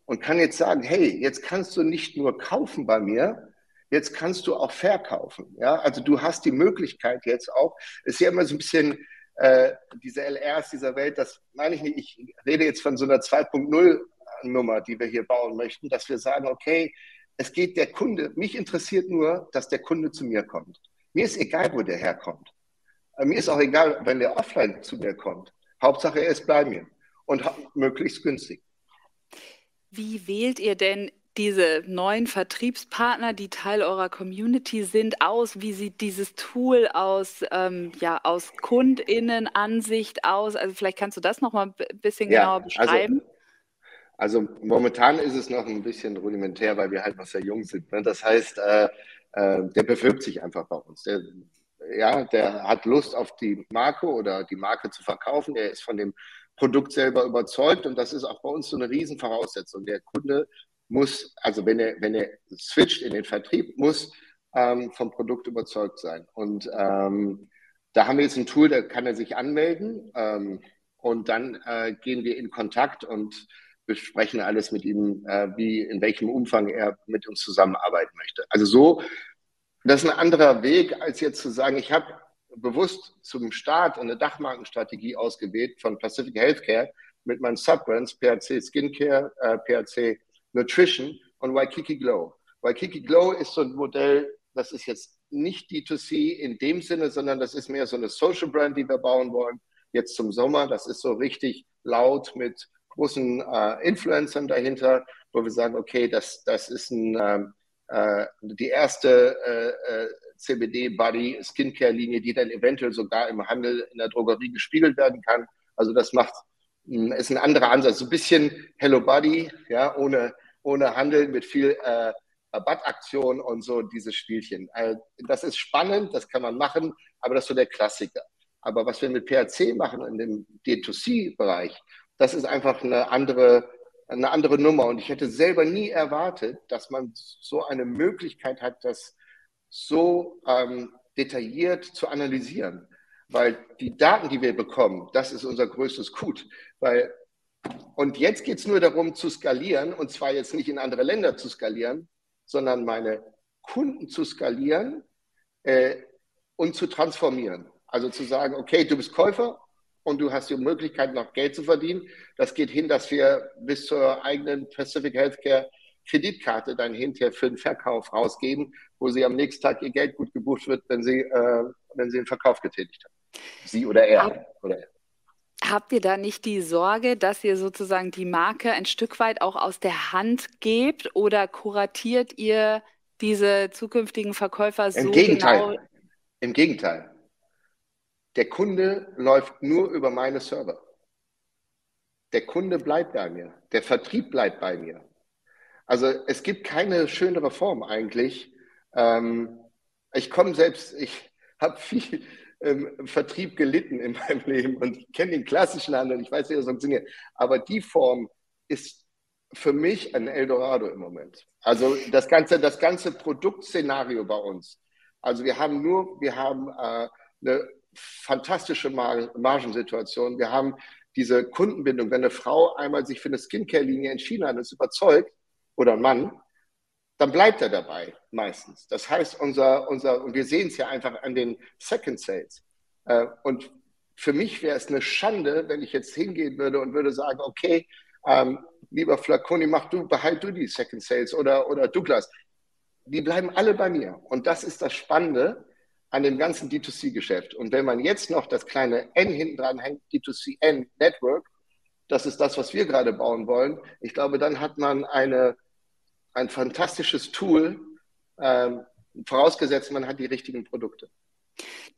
und kann jetzt sagen, hey, jetzt kannst du nicht nur kaufen bei mir, jetzt kannst du auch verkaufen. Ja, also du hast die Möglichkeit jetzt auch, ist ja immer so ein bisschen äh, diese LRs dieser Welt, das meine ich nicht, ich rede jetzt von so einer 2.0 Nummer, die wir hier bauen möchten, dass wir sagen, okay, es geht der Kunde, mich interessiert nur, dass der Kunde zu mir kommt. Mir ist egal, wo der herkommt. Äh, mir ist auch egal, wenn der offline zu mir kommt. Hauptsache, er ist bei mir und möglichst günstig. Wie wählt ihr denn diese neuen Vertriebspartner, die Teil eurer Community sind, aus? Wie sieht dieses Tool aus, ähm, ja, aus KundInnen-Ansicht aus? Also vielleicht kannst du das nochmal ein bisschen ja, genauer also beschreiben. Also, also, momentan ist es noch ein bisschen rudimentär, weil wir halt noch sehr jung sind. Ne? Das heißt, äh, äh, der bewirbt sich einfach bei uns. Der, ja, der hat Lust auf die Marke oder die Marke zu verkaufen. Er ist von dem Produkt selber überzeugt. Und das ist auch bei uns so eine Riesenvoraussetzung. Der Kunde muss, also wenn er, wenn er switcht in den Vertrieb, muss ähm, vom Produkt überzeugt sein. Und ähm, da haben wir jetzt ein Tool, da kann er sich anmelden ähm, und dann äh, gehen wir in Kontakt und besprechen alles mit ihm, äh, wie in welchem Umfang er mit uns zusammenarbeiten möchte. Also so, das ist ein anderer Weg, als jetzt zu sagen, ich habe bewusst zum Start eine Dachmarkenstrategie ausgewählt von Pacific Healthcare mit meinen Subbrands PHC Skincare, äh, PHC Nutrition und Waikiki Glow. Waikiki Glow ist so ein Modell, das ist jetzt nicht D2C in dem Sinne, sondern das ist mehr so eine Social Brand, die wir bauen wollen. Jetzt zum Sommer, das ist so richtig laut mit großen äh, Influencern dahinter, wo wir sagen, okay, das, das ist ein, ähm, äh, die erste äh, äh CBD-Body Skincare-Linie, die dann eventuell sogar im Handel in der Drogerie gespiegelt werden kann. Also das macht, hm, ist ein anderer Ansatz. So ein bisschen Hello Body, ja, ohne, ohne Handel, mit viel äh, Rabattaktion und so dieses Spielchen. Also das ist spannend, das kann man machen, aber das ist so der Klassiker. Aber was wir mit PHC machen in dem D2C-Bereich, das ist einfach eine andere, eine andere Nummer. Und ich hätte selber nie erwartet, dass man so eine Möglichkeit hat, das so ähm, detailliert zu analysieren. Weil die Daten, die wir bekommen, das ist unser größtes Gut. Weil, und jetzt geht es nur darum zu skalieren, und zwar jetzt nicht in andere Länder zu skalieren, sondern meine Kunden zu skalieren äh, und zu transformieren. Also zu sagen, okay, du bist Käufer und du hast die Möglichkeit, noch Geld zu verdienen. Das geht hin, dass wir bis zur eigenen Pacific Healthcare Kreditkarte dann hinterher für den Verkauf rausgeben, wo sie am nächsten Tag ihr Geld gut gebucht wird, wenn sie, äh, wenn sie den Verkauf getätigt haben. Sie oder er. Hab, oder er. Habt ihr da nicht die Sorge, dass ihr sozusagen die Marke ein Stück weit auch aus der Hand gebt oder kuratiert ihr diese zukünftigen Verkäufer so Im Gegenteil. genau? Im Gegenteil. Der Kunde läuft nur über meine Server. Der Kunde bleibt bei mir. Der Vertrieb bleibt bei mir. Also es gibt keine schönere Form eigentlich. Ähm, ich komme selbst, ich habe viel im Vertrieb gelitten in meinem Leben und kenne den klassischen Handel, ich weiß, wie das funktioniert. Aber die Form ist für mich ein Eldorado im Moment. Also das ganze, das ganze Produktszenario bei uns. Also wir haben nur, wir haben äh, eine fantastische Mar Margensituation. Wir haben diese Kundenbindung. Wenn eine Frau einmal sich für eine Skincare-Linie entschieden hat und ist überzeugt, oder ein Mann, dann bleibt er dabei meistens. Das heißt, unser, unser, und wir sehen es ja einfach an den Second Sales. Äh, und für mich wäre es eine Schande, wenn ich jetzt hingehen würde und würde sagen, okay, ähm, lieber Flaconi, mach du, behalt du die Second Sales oder, oder Douglas. Die bleiben alle bei mir. Und das ist das Spannende an dem ganzen D2C-Geschäft. Und wenn man jetzt noch das kleine N hinten dran hängt, D2CN Network, das ist das, was wir gerade bauen wollen. Ich glaube, dann hat man eine, ein fantastisches Tool, ähm, vorausgesetzt, man hat die richtigen Produkte.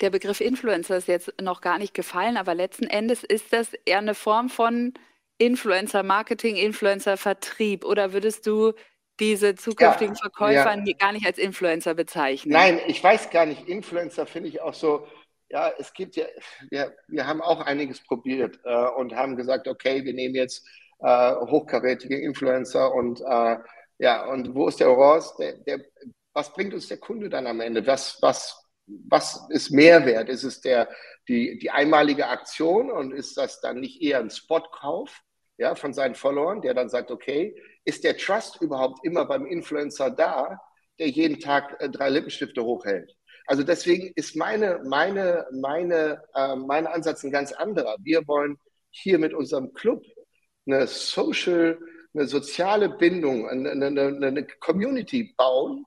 Der Begriff Influencer ist jetzt noch gar nicht gefallen, aber letzten Endes ist das eher eine Form von Influencer-Marketing, Influencer-Vertrieb. Oder würdest du diese zukünftigen ja, Verkäufer ja. gar nicht als Influencer bezeichnen? Nein, ich weiß gar nicht. Influencer finde ich auch so, ja, es gibt ja, wir, wir haben auch einiges probiert äh, und haben gesagt, okay, wir nehmen jetzt äh, hochkarätige Influencer und äh, ja, und wo ist der Orange? Der, der, was bringt uns der Kunde dann am Ende? Was, was, was ist Mehrwert? Ist es der, die, die einmalige Aktion und ist das dann nicht eher ein Spotkauf ja, von seinen Followern, der dann sagt, okay, ist der Trust überhaupt immer beim Influencer da, der jeden Tag äh, drei Lippenstifte hochhält? Also deswegen ist meine, meine, meine, äh, mein Ansatz ein ganz anderer. Wir wollen hier mit unserem Club eine Social, eine soziale Bindung, eine, eine, eine Community bauen,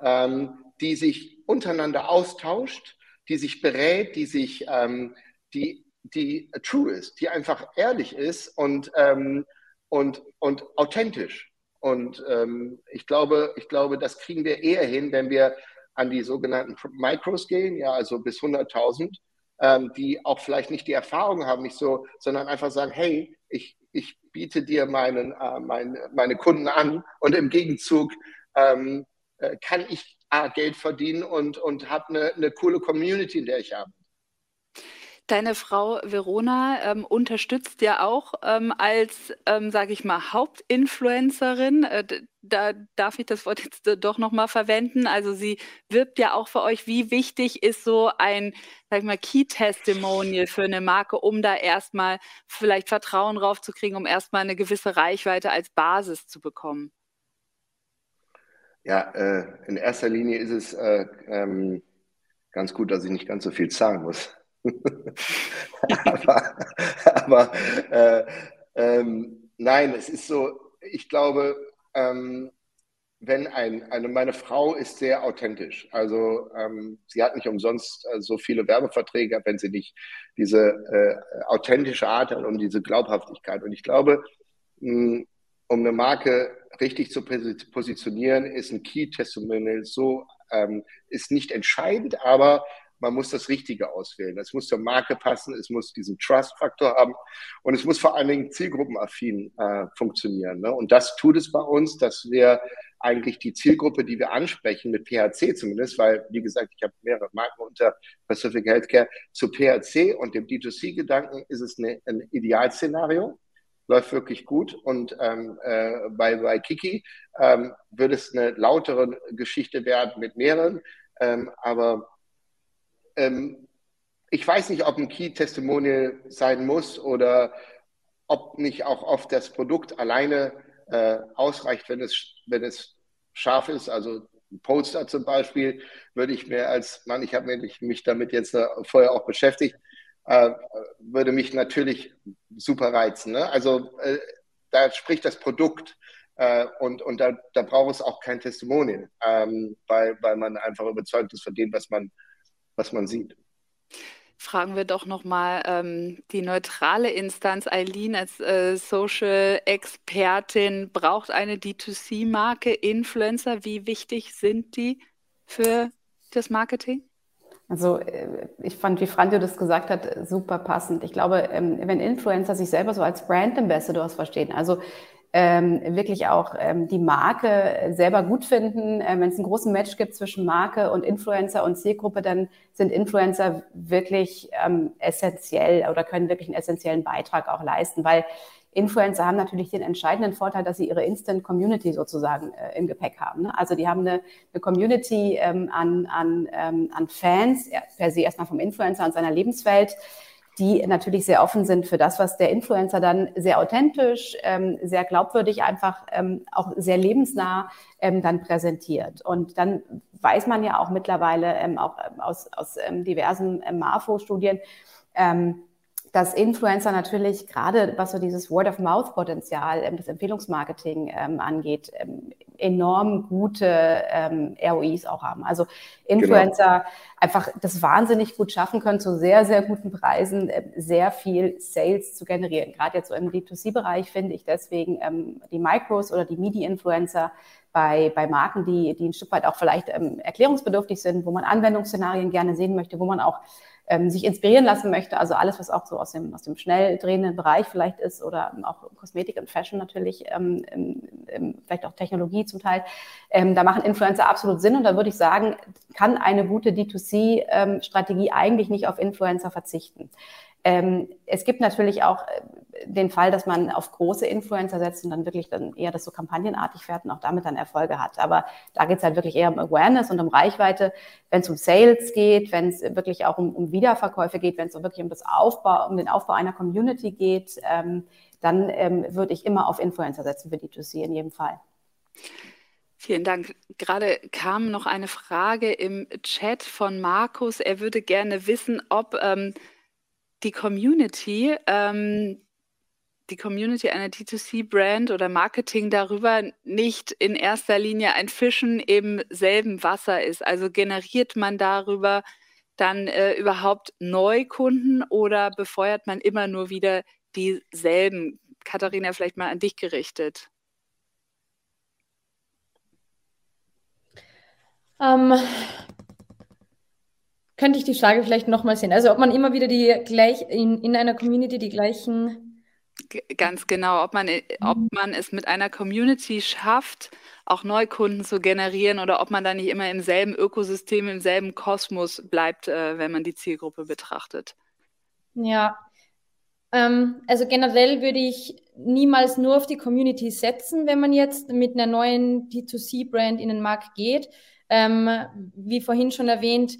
ähm, die sich untereinander austauscht, die sich berät, die sich, ähm, die, die true ist, die einfach ehrlich ist und, ähm, und, und authentisch. Und ähm, ich glaube, ich glaube, das kriegen wir eher hin, wenn wir an die sogenannten Micros gehen, ja, also bis 100.000, ähm, die auch vielleicht nicht die Erfahrung haben, nicht so, sondern einfach sagen, hey, ich, ich biete dir meinen, äh, mein, meine Kunden an und im Gegenzug ähm, äh, kann ich A, Geld verdienen und, und habe eine, eine coole Community, in der ich habe. Deine Frau Verona ähm, unterstützt ja auch ähm, als, ähm, sage ich mal, Hauptinfluencerin. Äh, da darf ich das Wort jetzt äh, doch nochmal verwenden. Also sie wirbt ja auch für euch. Wie wichtig ist so ein, sag ich mal, Key-Testimonial für eine Marke, um da erstmal vielleicht Vertrauen raufzukriegen, um erstmal eine gewisse Reichweite als Basis zu bekommen? Ja, äh, in erster Linie ist es äh, ähm, ganz gut, dass ich nicht ganz so viel zahlen muss. Aber, aber äh, ähm, nein, es ist so, ich glaube, ähm, wenn ein, eine, meine Frau ist sehr authentisch. Also ähm, sie hat nicht umsonst äh, so viele Werbeverträge, wenn sie nicht diese äh, authentische Art hat und diese Glaubhaftigkeit. Und ich glaube, mh, um eine Marke richtig zu positionieren, ist ein Key Testimonial so, ähm, ist nicht entscheidend, aber man muss das Richtige auswählen. Es muss zur Marke passen, es muss diesen Trust-Faktor haben und es muss vor allen Dingen zielgruppenaffin äh, funktionieren. Ne? Und das tut es bei uns, dass wir eigentlich die Zielgruppe, die wir ansprechen, mit PHC zumindest, weil, wie gesagt, ich habe mehrere Marken unter Pacific Healthcare, zu PHC und dem D2C-Gedanken ist es eine, ein Idealszenario läuft wirklich gut. Und ähm, äh, bei, bei Kiki ähm, wird es eine lautere Geschichte werden mit mehreren. Ähm, aber ähm, ich weiß nicht, ob ein Key Testimonial sein muss oder ob nicht auch oft das Produkt alleine äh, ausreicht, wenn es, wenn es scharf ist. Also ein Poster zum Beispiel würde ich mir als Mann, ich habe mich damit jetzt äh, vorher auch beschäftigt, äh, würde mich natürlich super reizen. Ne? Also äh, da spricht das Produkt äh, und, und da, da braucht es auch kein Testimonial, ähm, weil, weil man einfach überzeugt ist von dem, was man was man sieht. Fragen wir doch nochmal ähm, die neutrale Instanz. Eileen als äh, Social-Expertin braucht eine D2C-Marke, Influencer. Wie wichtig sind die für das Marketing? Also äh, ich fand, wie Franjo das gesagt hat, super passend. Ich glaube, ähm, wenn Influencer sich selber so als Brand Ambassadors verstehen, also ähm, wirklich auch ähm, die Marke selber gut finden. Ähm, Wenn es einen großen Match gibt zwischen Marke und Influencer und Zielgruppe, dann sind Influencer wirklich ähm, essentiell oder können wirklich einen essentiellen Beitrag auch leisten, weil Influencer haben natürlich den entscheidenden Vorteil, dass sie ihre Instant Community sozusagen äh, im Gepäck haben. Ne? Also die haben eine, eine Community ähm, an, an, ähm, an Fans, per se erstmal vom Influencer und seiner Lebenswelt, die natürlich sehr offen sind für das, was der Influencer dann sehr authentisch, ähm, sehr glaubwürdig, einfach ähm, auch sehr lebensnah ähm, dann präsentiert. Und dann weiß man ja auch mittlerweile ähm, auch ähm, aus, aus ähm, diversen ähm, MAFO-Studien, ähm, dass Influencer natürlich gerade, was so dieses Word-of-Mouth-Potenzial, ähm, das Empfehlungsmarketing ähm, angeht, ähm, enorm gute ähm, ROIs auch haben. Also Influencer genau. einfach das wahnsinnig gut schaffen können, zu sehr, sehr guten Preisen äh, sehr viel Sales zu generieren. Gerade jetzt so im D2C-Bereich finde ich deswegen ähm, die Micros oder die Midi-Influencer bei, bei Marken, die, die ein Stück weit auch vielleicht ähm, erklärungsbedürftig sind, wo man Anwendungsszenarien gerne sehen möchte, wo man auch ähm, sich inspirieren lassen möchte. Also alles, was auch so aus dem, aus dem schnell drehenden Bereich vielleicht ist oder auch Kosmetik und Fashion natürlich, ähm, ähm, vielleicht auch Technologie zum Teil. Ähm, da machen Influencer absolut Sinn und da würde ich sagen, kann eine gute D2C-Strategie ähm, eigentlich nicht auf Influencer verzichten. Ähm, es gibt natürlich auch äh, den Fall, dass man auf große Influencer setzt und dann wirklich dann eher das so kampagnenartig fährt und auch damit dann Erfolge hat. Aber da geht es halt wirklich eher um Awareness und um Reichweite. Wenn es um Sales geht, wenn es wirklich auch um, um Wiederverkäufe geht, wenn es wirklich um das Aufbau, um den Aufbau einer Community geht, ähm, dann ähm, würde ich immer auf Influencer setzen für D2C in jedem Fall. Vielen Dank. Gerade kam noch eine Frage im Chat von Markus. Er würde gerne wissen, ob ähm, die Community, ähm, die Community einer D2C-Brand oder Marketing darüber nicht in erster Linie ein Fischen im selben Wasser ist. Also generiert man darüber dann äh, überhaupt Neukunden oder befeuert man immer nur wieder dieselben? Katharina, vielleicht mal an dich gerichtet. Ähm, könnte ich die Frage vielleicht nochmal sehen. Also ob man immer wieder die gleich in, in einer Community die gleichen. Ganz genau, ob man, ob mhm. man es mit einer Community schafft, auch Neukunden zu generieren oder ob man da nicht immer im selben Ökosystem, im selben Kosmos bleibt, äh, wenn man die Zielgruppe betrachtet. Ja, ähm, also generell würde ich niemals nur auf die Community setzen, wenn man jetzt mit einer neuen D2C-Brand in den Markt geht. Ähm, wie vorhin schon erwähnt,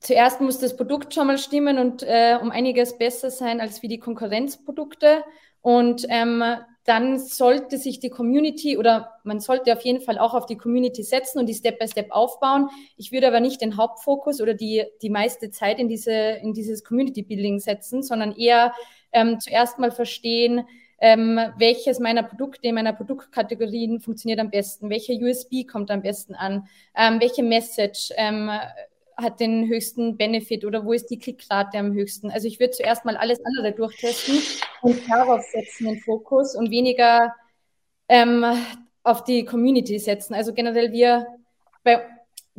zuerst muss das Produkt schon mal stimmen und äh, um einiges besser sein als wie die Konkurrenzprodukte. Und ähm, dann sollte sich die Community oder man sollte auf jeden Fall auch auf die Community setzen und die Step by Step aufbauen. Ich würde aber nicht den Hauptfokus oder die, die meiste Zeit in, diese, in dieses Community Building setzen, sondern eher ähm, zuerst mal verstehen, ähm, welches meiner Produkte, meiner Produktkategorien funktioniert am besten, welcher USB kommt am besten an, ähm, welche Message ähm, hat den höchsten Benefit oder wo ist die Klickrate am höchsten. Also ich würde zuerst mal alles andere durchtesten und darauf setzen den Fokus und weniger ähm, auf die Community setzen. Also generell wir bei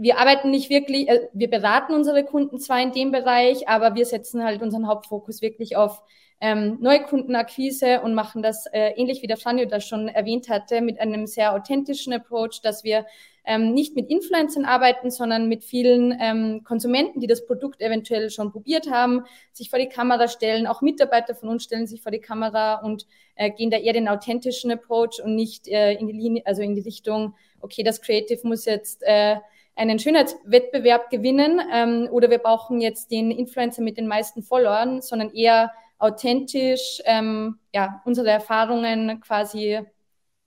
wir arbeiten nicht wirklich, äh, wir beraten unsere Kunden zwar in dem Bereich, aber wir setzen halt unseren Hauptfokus wirklich auf ähm, Neukundenakquise und machen das äh, ähnlich wie der Franjo das schon erwähnt hatte, mit einem sehr authentischen Approach, dass wir ähm, nicht mit Influencern arbeiten, sondern mit vielen ähm, Konsumenten, die das Produkt eventuell schon probiert haben, sich vor die Kamera stellen. Auch Mitarbeiter von uns stellen sich vor die Kamera und äh, gehen da eher den authentischen Approach und nicht äh, in die Linie, also in die Richtung, okay, das Creative muss jetzt äh, einen Schönheitswettbewerb gewinnen ähm, oder wir brauchen jetzt den Influencer mit den meisten Followern, sondern eher authentisch ähm, ja, unsere Erfahrungen quasi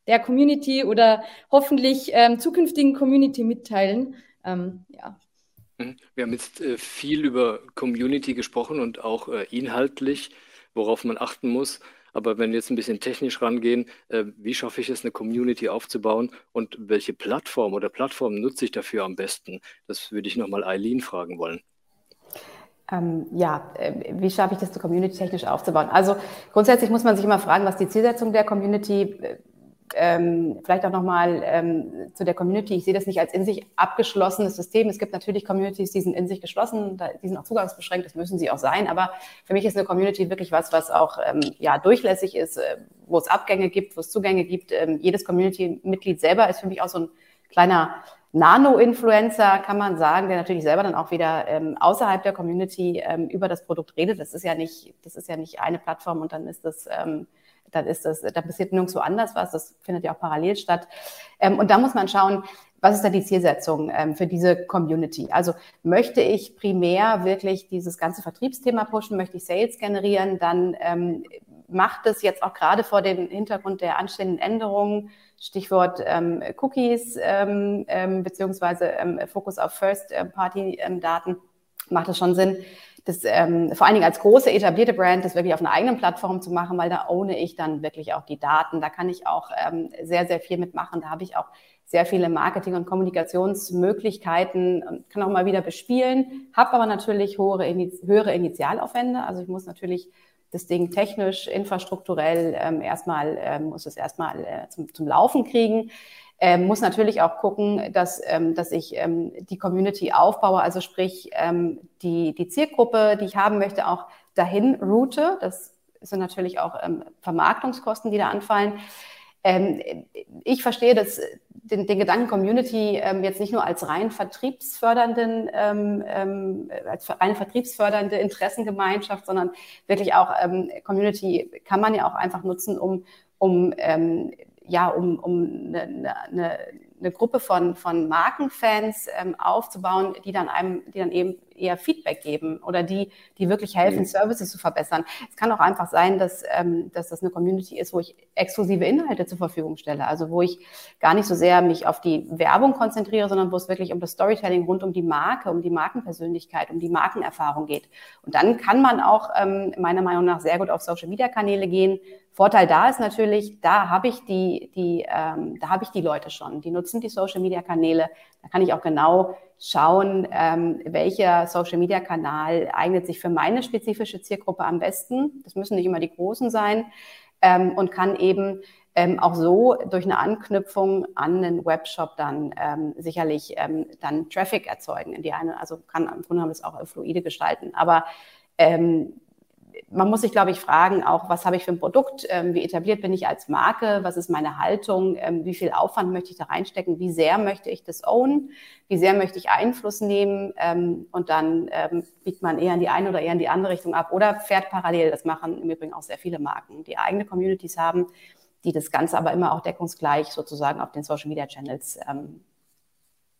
der Community oder hoffentlich ähm, zukünftigen Community mitteilen. Ähm, ja. Mhm. Wir haben jetzt äh, viel über Community gesprochen und auch äh, inhaltlich, worauf man achten muss. Aber wenn wir jetzt ein bisschen technisch rangehen, äh, wie schaffe ich es, eine Community aufzubauen und welche Plattform oder Plattform nutze ich dafür am besten? Das würde ich nochmal Eileen fragen wollen. Ähm, ja, äh, wie schaffe ich das, Community technisch aufzubauen? Also grundsätzlich muss man sich immer fragen, was die Zielsetzung der Community äh, ähm, vielleicht auch nochmal ähm, zu der Community. Ich sehe das nicht als in sich abgeschlossenes System. Es gibt natürlich Communities, die sind in sich geschlossen, die sind auch zugangsbeschränkt, das müssen sie auch sein. Aber für mich ist eine Community wirklich was, was auch ähm, ja, durchlässig ist, äh, wo es Abgänge gibt, wo es Zugänge gibt. Ähm, jedes Community-Mitglied selber ist für mich auch so ein kleiner Nano-Influencer, kann man sagen, der natürlich selber dann auch wieder ähm, außerhalb der Community ähm, über das Produkt redet. Das ist ja nicht, das ist ja nicht eine Plattform und dann ist das ähm, dann ist das, da passiert nirgendwo anders was, das findet ja auch parallel statt. Ähm, und da muss man schauen, was ist da die Zielsetzung ähm, für diese Community? Also möchte ich primär wirklich dieses ganze Vertriebsthema pushen, möchte ich Sales generieren, dann ähm, macht es jetzt auch gerade vor dem Hintergrund der anstehenden Änderungen, Stichwort ähm, Cookies ähm, ähm, beziehungsweise ähm, Fokus auf First-Party-Daten, macht es schon Sinn, das ähm, vor allen Dingen als große etablierte Brand, das wirklich auf einer eigenen Plattform zu machen, weil da ohne ich dann wirklich auch die Daten. Da kann ich auch ähm, sehr, sehr viel mitmachen. Da habe ich auch sehr viele Marketing- und Kommunikationsmöglichkeiten kann auch mal wieder bespielen, habe aber natürlich höhere, höhere Initialaufwände. Also ich muss natürlich das Ding technisch, infrastrukturell ähm, erstmal, ähm, muss es erstmal äh, zum, zum Laufen kriegen ähm, muss natürlich auch gucken, dass, ähm, dass ich ähm, die Community aufbaue, also sprich ähm, die, die Zielgruppe, die ich haben möchte, auch dahin route. Das sind natürlich auch ähm, Vermarktungskosten, die da anfallen. Ähm, ich verstehe das, den, den Gedanken Community jetzt nicht nur als rein vertriebsfördernden, als rein vertriebsfördernde Interessengemeinschaft, sondern wirklich auch Community kann man ja auch einfach nutzen, um, um ja, um, um eine, eine, eine Gruppe von, von Markenfans ähm, aufzubauen, die dann einem, die dann eben eher Feedback geben oder die, die wirklich helfen, mhm. Services zu verbessern. Es kann auch einfach sein, dass, ähm, dass das eine Community ist, wo ich exklusive Inhalte zur Verfügung stelle. Also wo ich gar nicht so sehr mich auf die Werbung konzentriere, sondern wo es wirklich um das Storytelling rund um die Marke, um die Markenpersönlichkeit, um die Markenerfahrung geht. Und dann kann man auch ähm, meiner Meinung nach sehr gut auf Social-Media-Kanäle gehen. Vorteil da ist natürlich, da habe ich die, die, ähm, da habe ich die Leute schon. Die nutzen die Social-Media-Kanäle. Da kann ich auch genau schauen, ähm, welcher Social-Media-Kanal eignet sich für meine spezifische Zielgruppe am besten. Das müssen nicht immer die großen sein ähm, und kann eben ähm, auch so durch eine Anknüpfung an einen Webshop dann ähm, sicherlich ähm, dann Traffic erzeugen in die eine, also kann im Grunde genommen das auch fluide gestalten. Aber ähm, man muss sich, glaube ich, fragen, auch was habe ich für ein Produkt, ähm, wie etabliert bin ich als Marke, was ist meine Haltung, ähm, wie viel Aufwand möchte ich da reinstecken, wie sehr möchte ich das ownen, wie sehr möchte ich Einfluss nehmen ähm, und dann ähm, biegt man eher in die eine oder eher in die andere Richtung ab oder fährt parallel. Das machen im Übrigen auch sehr viele Marken, die eigene Communities haben, die das Ganze aber immer auch deckungsgleich sozusagen auf den Social Media Channels ähm,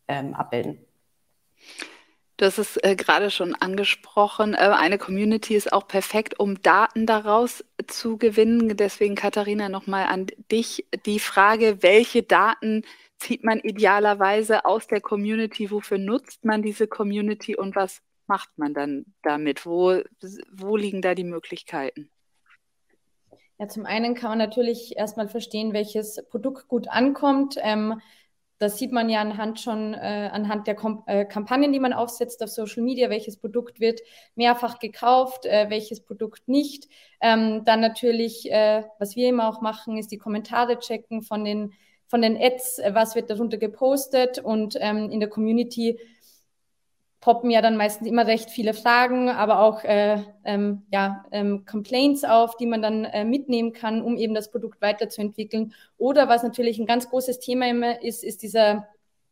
ähm, abbilden. Du hast es äh, gerade schon angesprochen. Äh, eine Community ist auch perfekt, um Daten daraus zu gewinnen. Deswegen, Katharina, nochmal an dich die Frage, welche Daten zieht man idealerweise aus der Community? Wofür nutzt man diese Community und was macht man dann damit? Wo, wo liegen da die Möglichkeiten? Ja, zum einen kann man natürlich erstmal verstehen, welches Produkt gut ankommt. Ähm, das sieht man ja anhand schon, äh, anhand der Kom äh, Kampagnen, die man aufsetzt auf Social Media, welches Produkt wird mehrfach gekauft, äh, welches Produkt nicht. Ähm, dann natürlich, äh, was wir immer auch machen, ist die Kommentare checken von den, von den Ads, äh, was wird darunter gepostet und ähm, in der Community poppen ja dann meistens immer recht viele Fragen, aber auch äh, ähm, ja, ähm, Complaints auf, die man dann äh, mitnehmen kann, um eben das Produkt weiterzuentwickeln. Oder was natürlich ein ganz großes Thema immer ist, ist dieser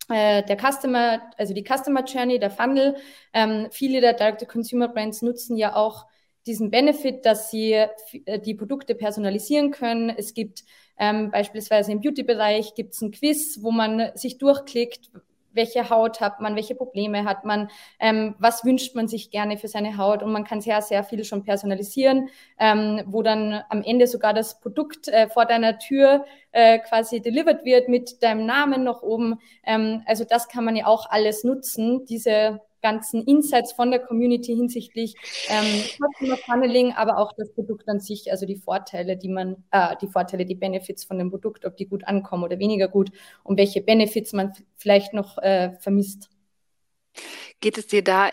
äh, der Customer, also die Customer Journey, der Funnel. Ähm, viele der Direct-to-Consumer-Brands nutzen ja auch diesen Benefit, dass sie äh, die Produkte personalisieren können. Es gibt ähm, beispielsweise im Beauty-Bereich gibt es ein Quiz, wo man sich durchklickt, welche Haut hat man, welche Probleme hat man, ähm, was wünscht man sich gerne für seine Haut und man kann sehr, sehr viel schon personalisieren, ähm, wo dann am Ende sogar das Produkt äh, vor deiner Tür äh, quasi delivered wird mit deinem Namen noch oben. Ähm, also das kann man ja auch alles nutzen, diese ganzen Insights von der Community hinsichtlich ähm, Funneling, aber auch das Produkt an sich, also die Vorteile, die man, äh, die Vorteile, die Benefits von dem Produkt, ob die gut ankommen oder weniger gut und welche Benefits man vielleicht noch äh, vermisst. Geht es dir da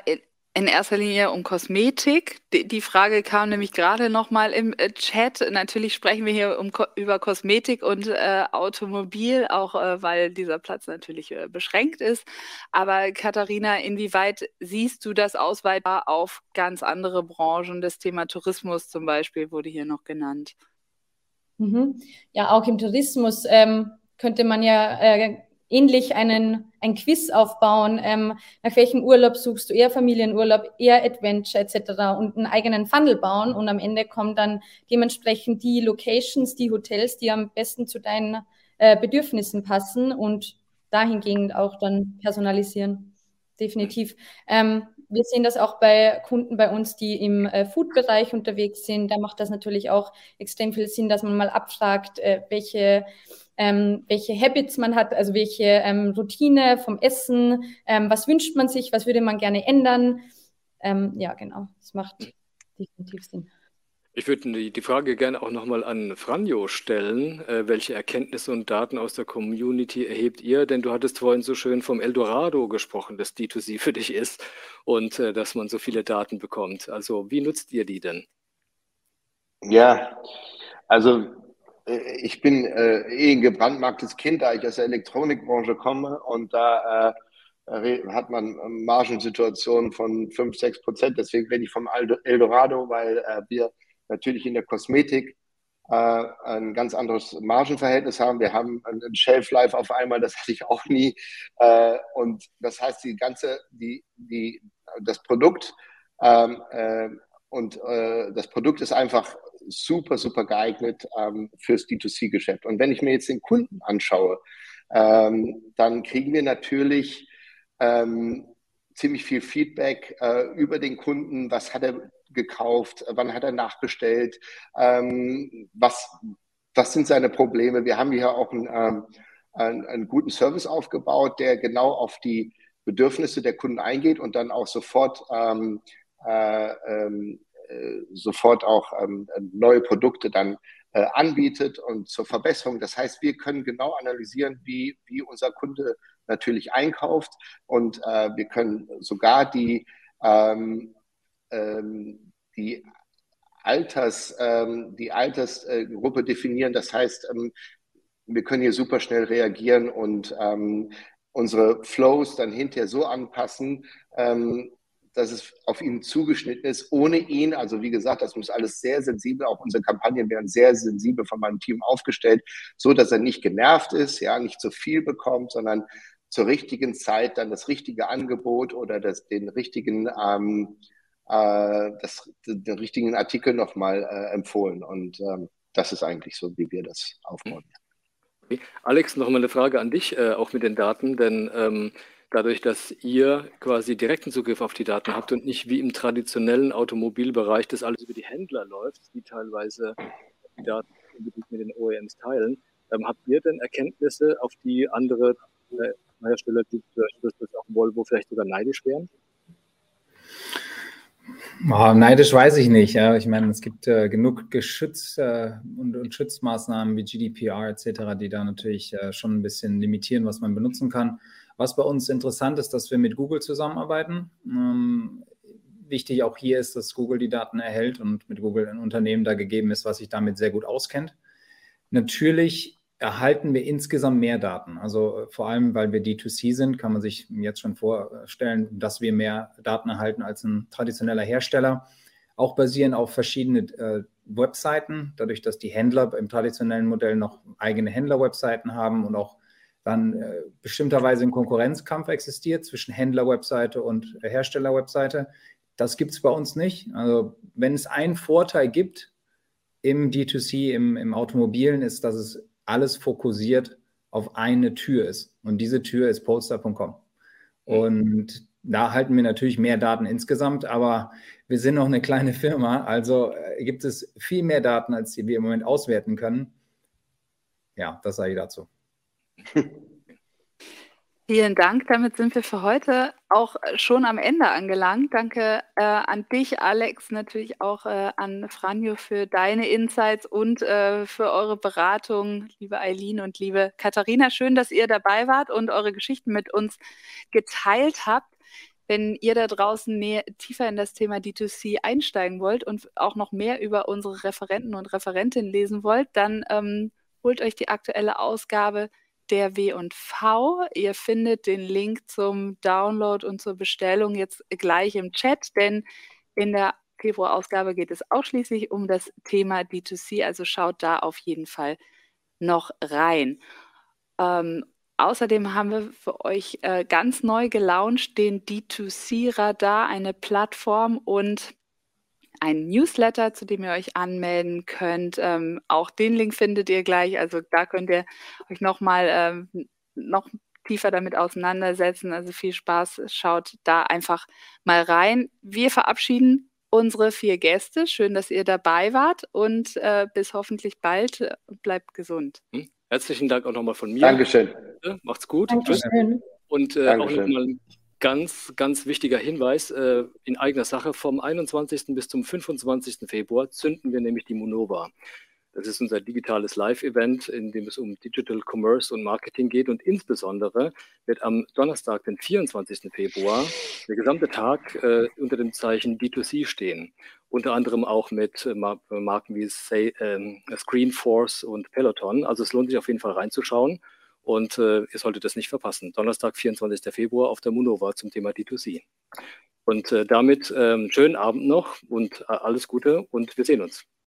in erster Linie um Kosmetik. Die, Frage kam nämlich gerade noch mal im äh, Chat. Natürlich sprechen wir hier um, über Kosmetik und äh, Automobil, auch äh, weil dieser Platz natürlich äh, beschränkt ist. Aber Katharina, inwieweit siehst du das ausweitbar auf ganz andere Branchen? Das Thema Tourismus zum Beispiel wurde hier noch genannt. Mhm. Ja, auch im Tourismus ähm, könnte man ja äh, ähnlich einen, ein Quiz aufbauen, ähm, nach welchem Urlaub suchst du, eher Familienurlaub, eher Adventure etc. und einen eigenen Funnel bauen und am Ende kommen dann dementsprechend die Locations, die Hotels, die am besten zu deinen äh, Bedürfnissen passen und dahingehend auch dann personalisieren. Definitiv. Ähm, wir sehen das auch bei Kunden bei uns, die im äh, Food-Bereich unterwegs sind. Da macht das natürlich auch extrem viel Sinn, dass man mal abfragt, äh, welche ähm, welche Habits man hat, also welche ähm, Routine vom Essen, ähm, was wünscht man sich, was würde man gerne ändern. Ähm, ja, genau, das macht definitiv Sinn. Ich würde die, Frage gerne auch nochmal an Franjo stellen. Äh, welche Erkenntnisse und Daten aus der Community erhebt ihr? Denn du hattest vorhin so schön vom Eldorado gesprochen, das D2C für dich ist und äh, dass man so viele Daten bekommt. Also wie nutzt ihr die denn? Ja, also äh, ich bin äh, eh ein gebrandmarktes Kind, da ich aus der Elektronikbranche komme und da äh, hat man Margensituationen von 5, 6 Prozent. Deswegen bin ich vom Eldorado, weil äh, wir natürlich in der Kosmetik äh, ein ganz anderes Margenverhältnis haben. Wir haben ein Shelf Life auf einmal, das hatte ich auch nie. Äh, und das heißt, die ganze, die, die, das Produkt ähm, äh, und äh, das Produkt ist einfach super, super geeignet ähm, fürs D2C-Geschäft. Und wenn ich mir jetzt den Kunden anschaue, ähm, dann kriegen wir natürlich ähm, ziemlich viel Feedback äh, über den Kunden. Was hat er gekauft? Wann hat er nachbestellt? Ähm, was, was sind seine Probleme? Wir haben hier auch einen, ähm, einen, einen guten Service aufgebaut, der genau auf die Bedürfnisse der Kunden eingeht und dann auch sofort ähm, äh, ähm, äh, sofort auch ähm, neue Produkte dann äh, anbietet und zur Verbesserung. Das heißt, wir können genau analysieren, wie, wie unser Kunde natürlich einkauft und äh, wir können sogar die, ähm, ähm, die Alters, ähm, die Altersgruppe definieren. Das heißt, ähm, wir können hier super schnell reagieren und ähm, unsere Flows dann hinterher so anpassen, dass es auf ihn zugeschnitten ist, ohne ihn. Also wie gesagt, das muss alles sehr sensibel, auch unsere Kampagnen werden sehr sensibel von meinem Team aufgestellt, so dass er nicht genervt ist, ja, nicht zu viel bekommt, sondern zur richtigen Zeit dann das richtige Angebot oder das, den richtigen ähm, äh, das, den richtigen Artikel nochmal äh, empfohlen. Und ähm, das ist eigentlich so, wie wir das aufbauen. Alex, noch mal eine Frage an dich, äh, auch mit den Daten, denn ähm, dadurch, dass ihr quasi direkten Zugriff auf die Daten habt und nicht wie im traditionellen Automobilbereich das alles über die Händler läuft, die teilweise die Daten mit den OEMs teilen, ähm, habt ihr denn Erkenntnisse, auf die andere äh, Hersteller, die das auch Volvo vielleicht sogar neidisch wären? Oh, neidisch weiß ich nicht. Ja. Ich meine, es gibt äh, genug Geschütz äh, und, und, Schutzmaßnahmen wie GDPR etc., die da natürlich äh, schon ein bisschen limitieren, was man benutzen kann. Was bei uns interessant ist, dass wir mit Google zusammenarbeiten. Ähm, wichtig auch hier ist, dass Google die Daten erhält und mit Google ein Unternehmen da gegeben ist, was sich damit sehr gut auskennt. Natürlich erhalten wir insgesamt mehr Daten. Also äh, vor allem, weil wir D2C sind, kann man sich jetzt schon vorstellen, dass wir mehr Daten erhalten als ein traditioneller Hersteller. Auch basieren auf verschiedene äh, Webseiten, dadurch, dass die Händler im traditionellen Modell noch eigene Händler-Webseiten haben und auch dann äh, bestimmterweise ein Konkurrenzkampf existiert zwischen Händler-Webseite und Hersteller-Webseite. Das gibt es bei uns nicht. Also wenn es einen Vorteil gibt im D2C, im, im Automobilen, ist, dass es alles fokussiert auf eine Tür ist. Und diese Tür ist Polestar.com. Und da halten wir natürlich mehr Daten insgesamt, aber wir sind noch eine kleine Firma, also äh, gibt es viel mehr Daten, als die wir im Moment auswerten können. Ja, das sage ich dazu. Vielen Dank. Damit sind wir für heute auch schon am Ende angelangt. Danke äh, an dich, Alex, natürlich auch äh, an Franjo für deine Insights und äh, für eure Beratung, liebe Eileen und liebe Katharina. Schön, dass ihr dabei wart und eure Geschichten mit uns geteilt habt. Wenn ihr da draußen mehr, tiefer in das Thema D2C einsteigen wollt und auch noch mehr über unsere Referenten und Referentinnen lesen wollt, dann ähm, holt euch die aktuelle Ausgabe der W&V. Ihr findet den Link zum Download und zur Bestellung jetzt gleich im Chat, denn in der Februarausgabe geht es ausschließlich um das Thema D2C, also schaut da auf jeden Fall noch rein. Ähm, außerdem haben wir für euch äh, ganz neu gelauncht den D2C-Radar, eine Plattform und ein Newsletter, zu dem ihr euch anmelden könnt. Ähm, auch den Link findet ihr gleich. Also da könnt ihr euch nochmal ähm, noch tiefer damit auseinandersetzen. Also viel Spaß. Schaut da einfach mal rein. Wir verabschieden unsere vier Gäste. Schön, dass ihr dabei wart und äh, bis hoffentlich bald. Bleibt gesund. Hm? Herzlichen Dank auch nochmal von mir. Dankeschön. Macht's gut. Dankeschön. Und äh, auch nochmal ganz, ganz wichtiger Hinweis äh, in eigener Sache. Vom 21. bis zum 25. Februar zünden wir nämlich die Monova. Das ist unser digitales Live-Event, in dem es um Digital Commerce und Marketing geht. Und insbesondere wird am Donnerstag, den 24. Februar, der gesamte Tag äh, unter dem Zeichen D2C stehen. Unter anderem auch mit äh, Marken wie Say, äh, Screenforce und Peloton. Also es lohnt sich auf jeden Fall reinzuschauen. Und äh, ihr solltet das nicht verpassen. Donnerstag, 24. Februar auf der Munova zum Thema D2C. Und äh, damit ähm, schönen Abend noch und äh, alles Gute und wir sehen uns.